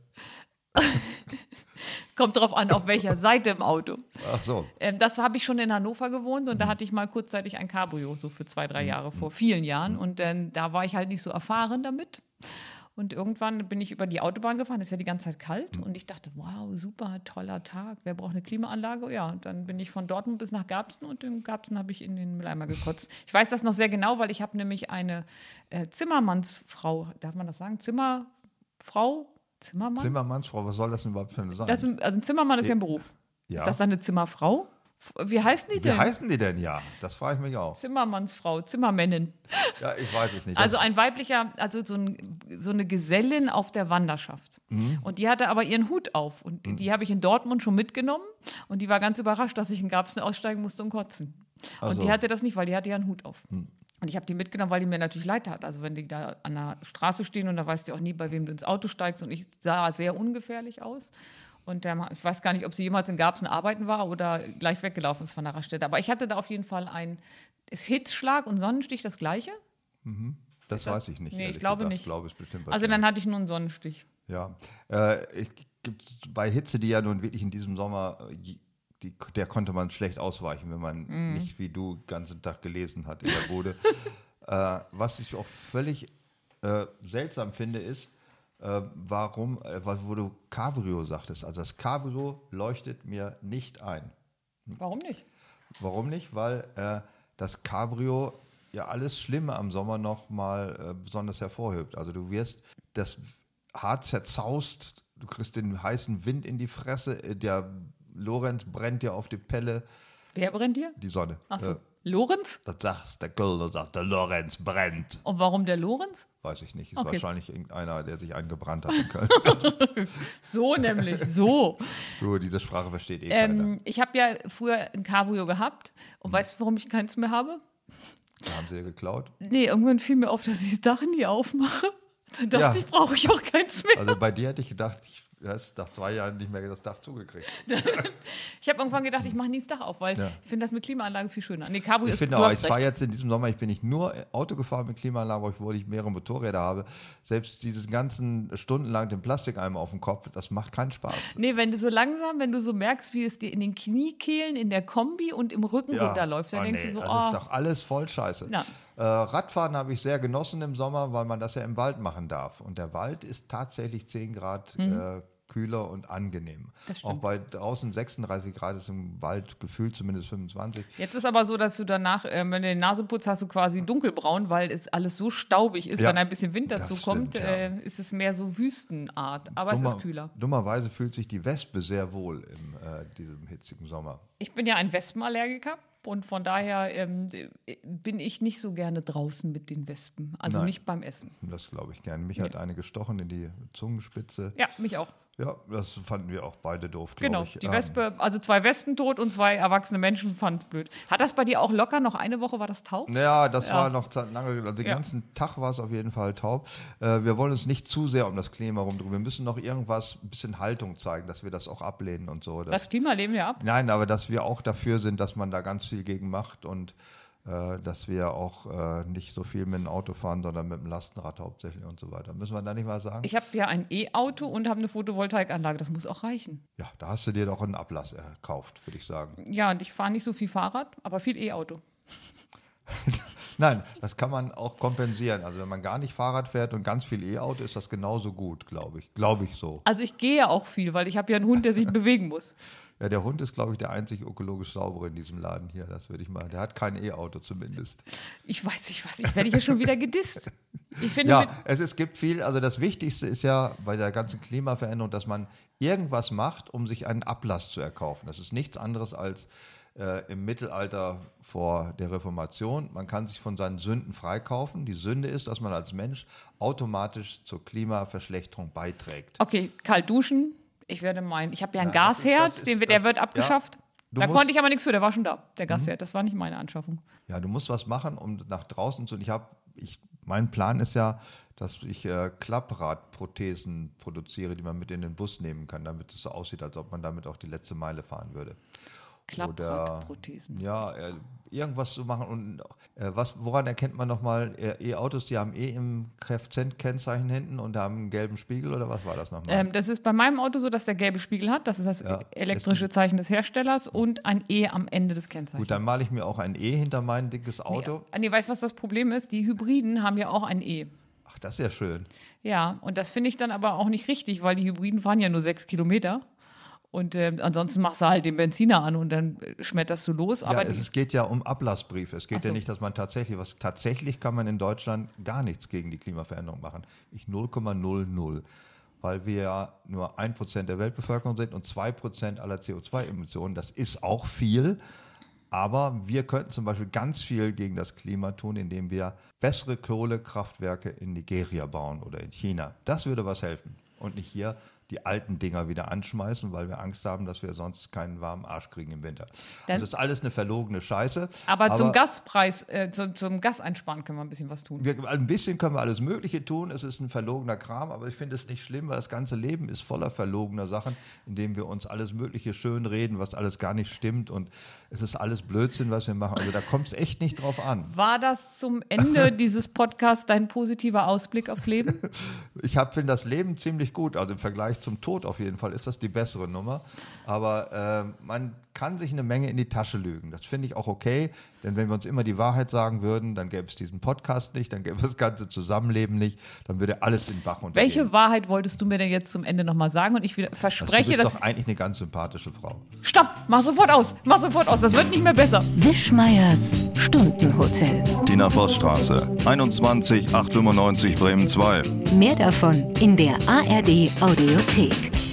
S3: Kommt drauf an, auf welcher Seite im Auto.
S2: Ach so.
S3: Ähm, das habe ich schon in Hannover gewohnt und da hatte ich mal kurzzeitig ein Cabrio, so für zwei, drei Jahre, vor vielen Jahren. Und dann, da war ich halt nicht so erfahren damit. Und irgendwann bin ich über die Autobahn gefahren, ist ja die ganze Zeit kalt. Und ich dachte, wow, super, toller Tag. Wer braucht eine Klimaanlage? Ja, und dann bin ich von Dortmund bis nach Garbsen und in Garbsen habe ich in den Mülleimer gekotzt. Ich weiß das noch sehr genau, weil ich habe nämlich eine äh, Zimmermannsfrau, darf man das sagen? Zimmerfrau? Zimmermann?
S2: Zimmermannsfrau, was soll das denn überhaupt für eine sein?
S3: das also ein Zimmermann ist ja ein Beruf.
S2: ja.
S3: Ist das dann eine Zimmerfrau? Wie heißen die
S2: Wie
S3: denn?
S2: heißen die denn ja? Das frage ich mich auch.
S3: Zimmermannsfrau, Zimmermännin.
S2: Ja, ich weiß es nicht.
S3: Also ein weiblicher, also so, ein, so eine Gesellin auf der Wanderschaft.
S2: Mhm.
S3: Und die hatte aber ihren Hut auf. Und die, die habe ich in Dortmund schon mitgenommen. Und die war ganz überrascht, dass ich in Garbsen aussteigen musste und kotzen. Und die hatte das nicht, weil die hatte ja einen Hut auf. Und ich habe die mitgenommen, weil die mir natürlich leid hat. Also wenn die da an der Straße stehen und da weißt du auch nie, bei wem du ins Auto steigst. Und ich sah sehr ungefährlich aus. Und der, ich weiß gar nicht, ob sie jemals in Garbsen arbeiten war oder gleich weggelaufen ist von der Raststätte. Aber ich hatte da auf jeden Fall ein ist Hitzschlag und Sonnenstich das gleiche?
S2: Das weiß ich nicht.
S3: Nee, ich glaube
S2: gesagt.
S3: nicht.
S2: Ich glaube,
S3: Also dann hatte ich nur einen Sonnenstich.
S2: Ja, äh, ich, gibt, bei Hitze, die ja nun wirklich in diesem Sommer, äh, die, der konnte man schlecht ausweichen, wenn man
S3: Mhm.
S2: nicht wie du den ganzen Tag gelesen hat in der Bude. äh, was ich auch völlig äh, seltsam finde, ist, äh, warum, äh, was- wo du Cabrio sagtest. Also das Cabrio leuchtet mir nicht ein.
S3: Warum nicht?
S2: Warum nicht? Weil äh, das Cabrio ja alles Schlimme am Sommer noch mal äh, besonders hervorhebt. Also du wirst das hart zerzaust, du kriegst den heißen Wind in die Fresse, der Lorenz brennt dir auf die Pelle,
S3: Wer brennt dir?
S2: die Sonne.
S3: Achso.
S2: Äh,
S3: Lorenz?
S2: das sagt der Kölner, sagt der Lorenz brennt.
S3: Und warum der Lorenz?
S2: Weiß ich nicht. Ist
S3: Okay.
S2: wahrscheinlich irgendeiner, der sich eingebrannt hat in Köln.
S3: So nämlich, so.
S2: Nur diese Sprache versteht eh keiner.
S3: ähm, ich habe ja früher ein Cabrio gehabt. Und weißt du, warum ich keins mehr habe?
S2: Da haben sie ja geklaut.
S3: Nee, irgendwann fiel mir auf, dass ich das Dach nie aufmache. Dann dachte
S2: Ja.
S3: ich, brauche ich auch keins mehr.
S2: Also bei dir hätte ich gedacht, ich hast nach zwei Jahren nicht mehr das Dach zugekriegt.
S3: Ich habe irgendwann gedacht, ich mache nie das Dach auf, weil
S2: Ja.
S3: ich finde das mit Klimaanlage viel schöner. Nee, Cabrio
S2: Ich
S3: ist
S2: finde
S3: du
S2: auch, ich fahre jetzt in diesem Sommer, ich bin nicht nur Auto gefahren mit Klimaanlage, obwohl ich mehrere Motorräder habe. Selbst diesen ganzen stundenlang den Plastikeimer auf dem Kopf, das macht keinen Spaß.
S3: Nee, wenn du so langsam, wenn du so merkst, wie es dir in den Kniekehlen, in der Kombi und im Rücken runterläuft, dann
S2: Oh,
S3: denkst
S2: nee,
S3: du so,
S2: das
S3: oh,
S2: ist doch alles voll scheiße.
S3: Ja.
S2: Äh, Radfahren habe ich sehr genossen im Sommer, weil man das ja im Wald machen darf. Und der Wald ist tatsächlich 10 Grad äh, kühler und angenehm.
S3: Mhm. Das stimmt.
S2: Auch bei draußen 36 Grad ist im Wald gefühlt zumindest 25.
S3: Jetzt ist aber so, dass du danach, ähm, wenn du die Nase putzt, hast du quasi dunkelbraun, weil es alles so staubig ist.
S2: Ja,
S3: wenn ein bisschen Wind dazu
S2: stimmt,
S3: kommt,
S2: ja.
S3: äh, ist es mehr so Wüstenart. Aber es
S2: Dummer-
S3: ist kühler.
S2: Dummerweise fühlt sich die Wespe sehr wohl in äh, diesem hitzigen Sommer.
S3: Ich bin ja ein Wespenallergiker und von daher ähm, bin ich nicht so gerne draußen mit den Wespen. Also
S2: Nein.
S3: nicht beim Essen.
S2: Das glaube ich gern. Mich hat eine gestochen in die Zungenspitze.
S3: Ja, mich auch.
S2: Ja, das fanden wir auch beide doof,
S3: Genau,
S2: ich.
S3: die
S2: Ähm,
S3: Wespe, also zwei Wespen tot und zwei erwachsene Menschen fanden es blöd. Hat das bei dir auch locker noch eine Woche, war das taub?
S2: Ja, das
S3: Ja.
S2: war noch lange, also den
S3: Ja.
S2: ganzen Tag war es auf jeden Fall taub. Äh, wir wollen uns nicht zu sehr um das Klima rumdrehen. Wir müssen noch irgendwas, ein bisschen Haltung zeigen, dass wir das auch ablehnen und so. Das,
S3: Das Klima lehnen wir ab.
S2: Nein, aber dass wir auch dafür sind, dass man da ganz viel gegen macht und dass wir auch äh, nicht so viel mit dem Auto fahren, sondern mit dem Lastenrad hauptsächlich und so weiter. Müssen wir da nicht mal sagen?
S3: Ich habe ja ein E-Auto und habe eine Photovoltaikanlage. Das muss auch reichen.
S2: ja, da hast du dir doch einen Ablass erkauft, würde ich sagen.
S3: Ja, und ich fahre nicht so viel Fahrrad, aber viel E-Auto.
S2: Nein, das kann man auch kompensieren. Also wenn man gar nicht Fahrrad fährt und ganz viel E-Auto, ist das genauso gut, glaube ich. Glaube ich so.
S3: Also ich gehe auch viel, weil ich habe ja einen Hund, der sich bewegen muss.
S2: Ja, der Hund ist, glaube ich, der einzig ökologisch saubere in diesem Laden hier. Das würde ich mal. Der hat kein E-Auto zumindest.
S3: Ich weiß nicht was, ich werde hier schon wieder gedisst. Ich finde,
S2: Ja, es, es gibt viel. Also das Wichtigste ist ja bei der ganzen Klimaveränderung, dass man irgendwas macht, um sich einen Ablass zu erkaufen. Das ist nichts anderes als äh, im Mittelalter vor der Reformation. Man kann sich von seinen Sünden freikaufen. Die Sünde ist, dass man als Mensch automatisch zur Klimaverschlechterung beiträgt.
S3: okay, kalt duschen. Ich werde meinen, ich habe ja einen
S2: Ja,
S3: Gasherd,
S2: ist-
S3: den, der
S2: das-
S3: wird
S2: ja.
S3: abgeschafft.
S2: Du
S3: Da
S2: musst- Mhm.
S3: konnte ich aber nichts für, der war schon da, der Gasherd. Das war nicht meine Anschaffung.
S2: Ja, du musst was machen, um nach draußen zu. Ich habe, ich, mein Plan ist ja, dass ich äh, Klappradprothesen produziere, die man mit in den Bus nehmen kann, damit es so aussieht, als ob man damit auch die letzte Meile fahren würde.
S3: Klappradprothesen.
S2: Ja, äh, irgendwas zu machen. Und äh, was, woran erkennt man nochmal äh, E-Autos, die haben eh im Kfz-Kennzeichen hinten und haben einen gelben Spiegel oder was war das nochmal?
S3: Ähm, das ist bei meinem Auto so, dass der gelbe Spiegel hat. Das ist das
S2: Ja,
S3: elektrische Zeichen des Herstellers und ein E am Ende des Kennzeichens.
S2: Gut, dann male ich mir auch ein E hinter mein dickes Auto.
S3: Nee, nee, weißt du, was das Problem ist? Die Hybriden haben ja auch ein E.
S2: Ach, das ist ja schön.
S3: Ja, und das finde ich dann aber auch nicht richtig, weil die Hybriden fahren ja nur sechs Kilometer. Und äh, ansonsten machst du halt den Benziner an und dann äh, schmetterst du los. Aber
S2: ja, es, es geht ja um Ablassbriefe. Es geht
S3: so.
S2: ja nicht, dass man tatsächlich, was tatsächlich kann man in Deutschland gar nichts gegen die Klimaveränderung machen. Ich 0,00. Weil wir ja nur ein Prozent der Weltbevölkerung sind und zwei Prozent aller CO2-Emissionen. Das ist auch viel. Aber wir könnten zum Beispiel ganz viel gegen das Klima tun, indem wir bessere Kohlekraftwerke in Nigeria bauen oder in China. Das würde was helfen. Und nicht hier die alten Dinger wieder anschmeißen, weil wir Angst haben, dass wir sonst keinen warmen Arsch kriegen im Winter.
S3: Dann-
S2: also das ist alles eine verlogene Scheiße.
S3: Aber, zum Gaspreis, äh, zum, zum Gaseinsparen können wir ein bisschen was tun.
S2: wir, ein bisschen können wir alles Mögliche tun. Es ist ein verlogener Kram, aber ich finde es nicht schlimm, weil das ganze Leben ist voller verlogener Sachen, in dem wir uns alles Mögliche schön reden, was alles gar nicht stimmt und es ist alles Blödsinn, was wir machen. Also da kommt es echt nicht drauf an.
S3: War das zum Ende dieses Podcasts dein positiver Ausblick aufs Leben?
S2: Ich hab- finde das Leben ziemlich gut, also im Vergleich zum Tod auf jeden Fall ist das die bessere Nummer. Aber ähm, man kann sich eine Menge in die Tasche lügen. Das finde ich auch okay, denn wenn wir uns immer die Wahrheit sagen würden, dann gäbe es diesen Podcast nicht, dann gäbe es das ganze Zusammenleben nicht, dann würde alles in Bach untergehen.
S3: Welche Wahrheit wolltest du mir denn jetzt zum Ende nochmal sagen? Und ich wieder
S2: Also, du
S3: verspreche,
S2: bist doch eigentlich eine ganz sympathische Frau.
S3: Stopp! Mach sofort aus! Mach sofort aus! Das wird nicht mehr besser.
S1: Wischmeiers Stundenhotel.
S4: Tina Vossstraße, 21 895 Bremen 2.
S1: Mehr davon in der ARD Audiothek.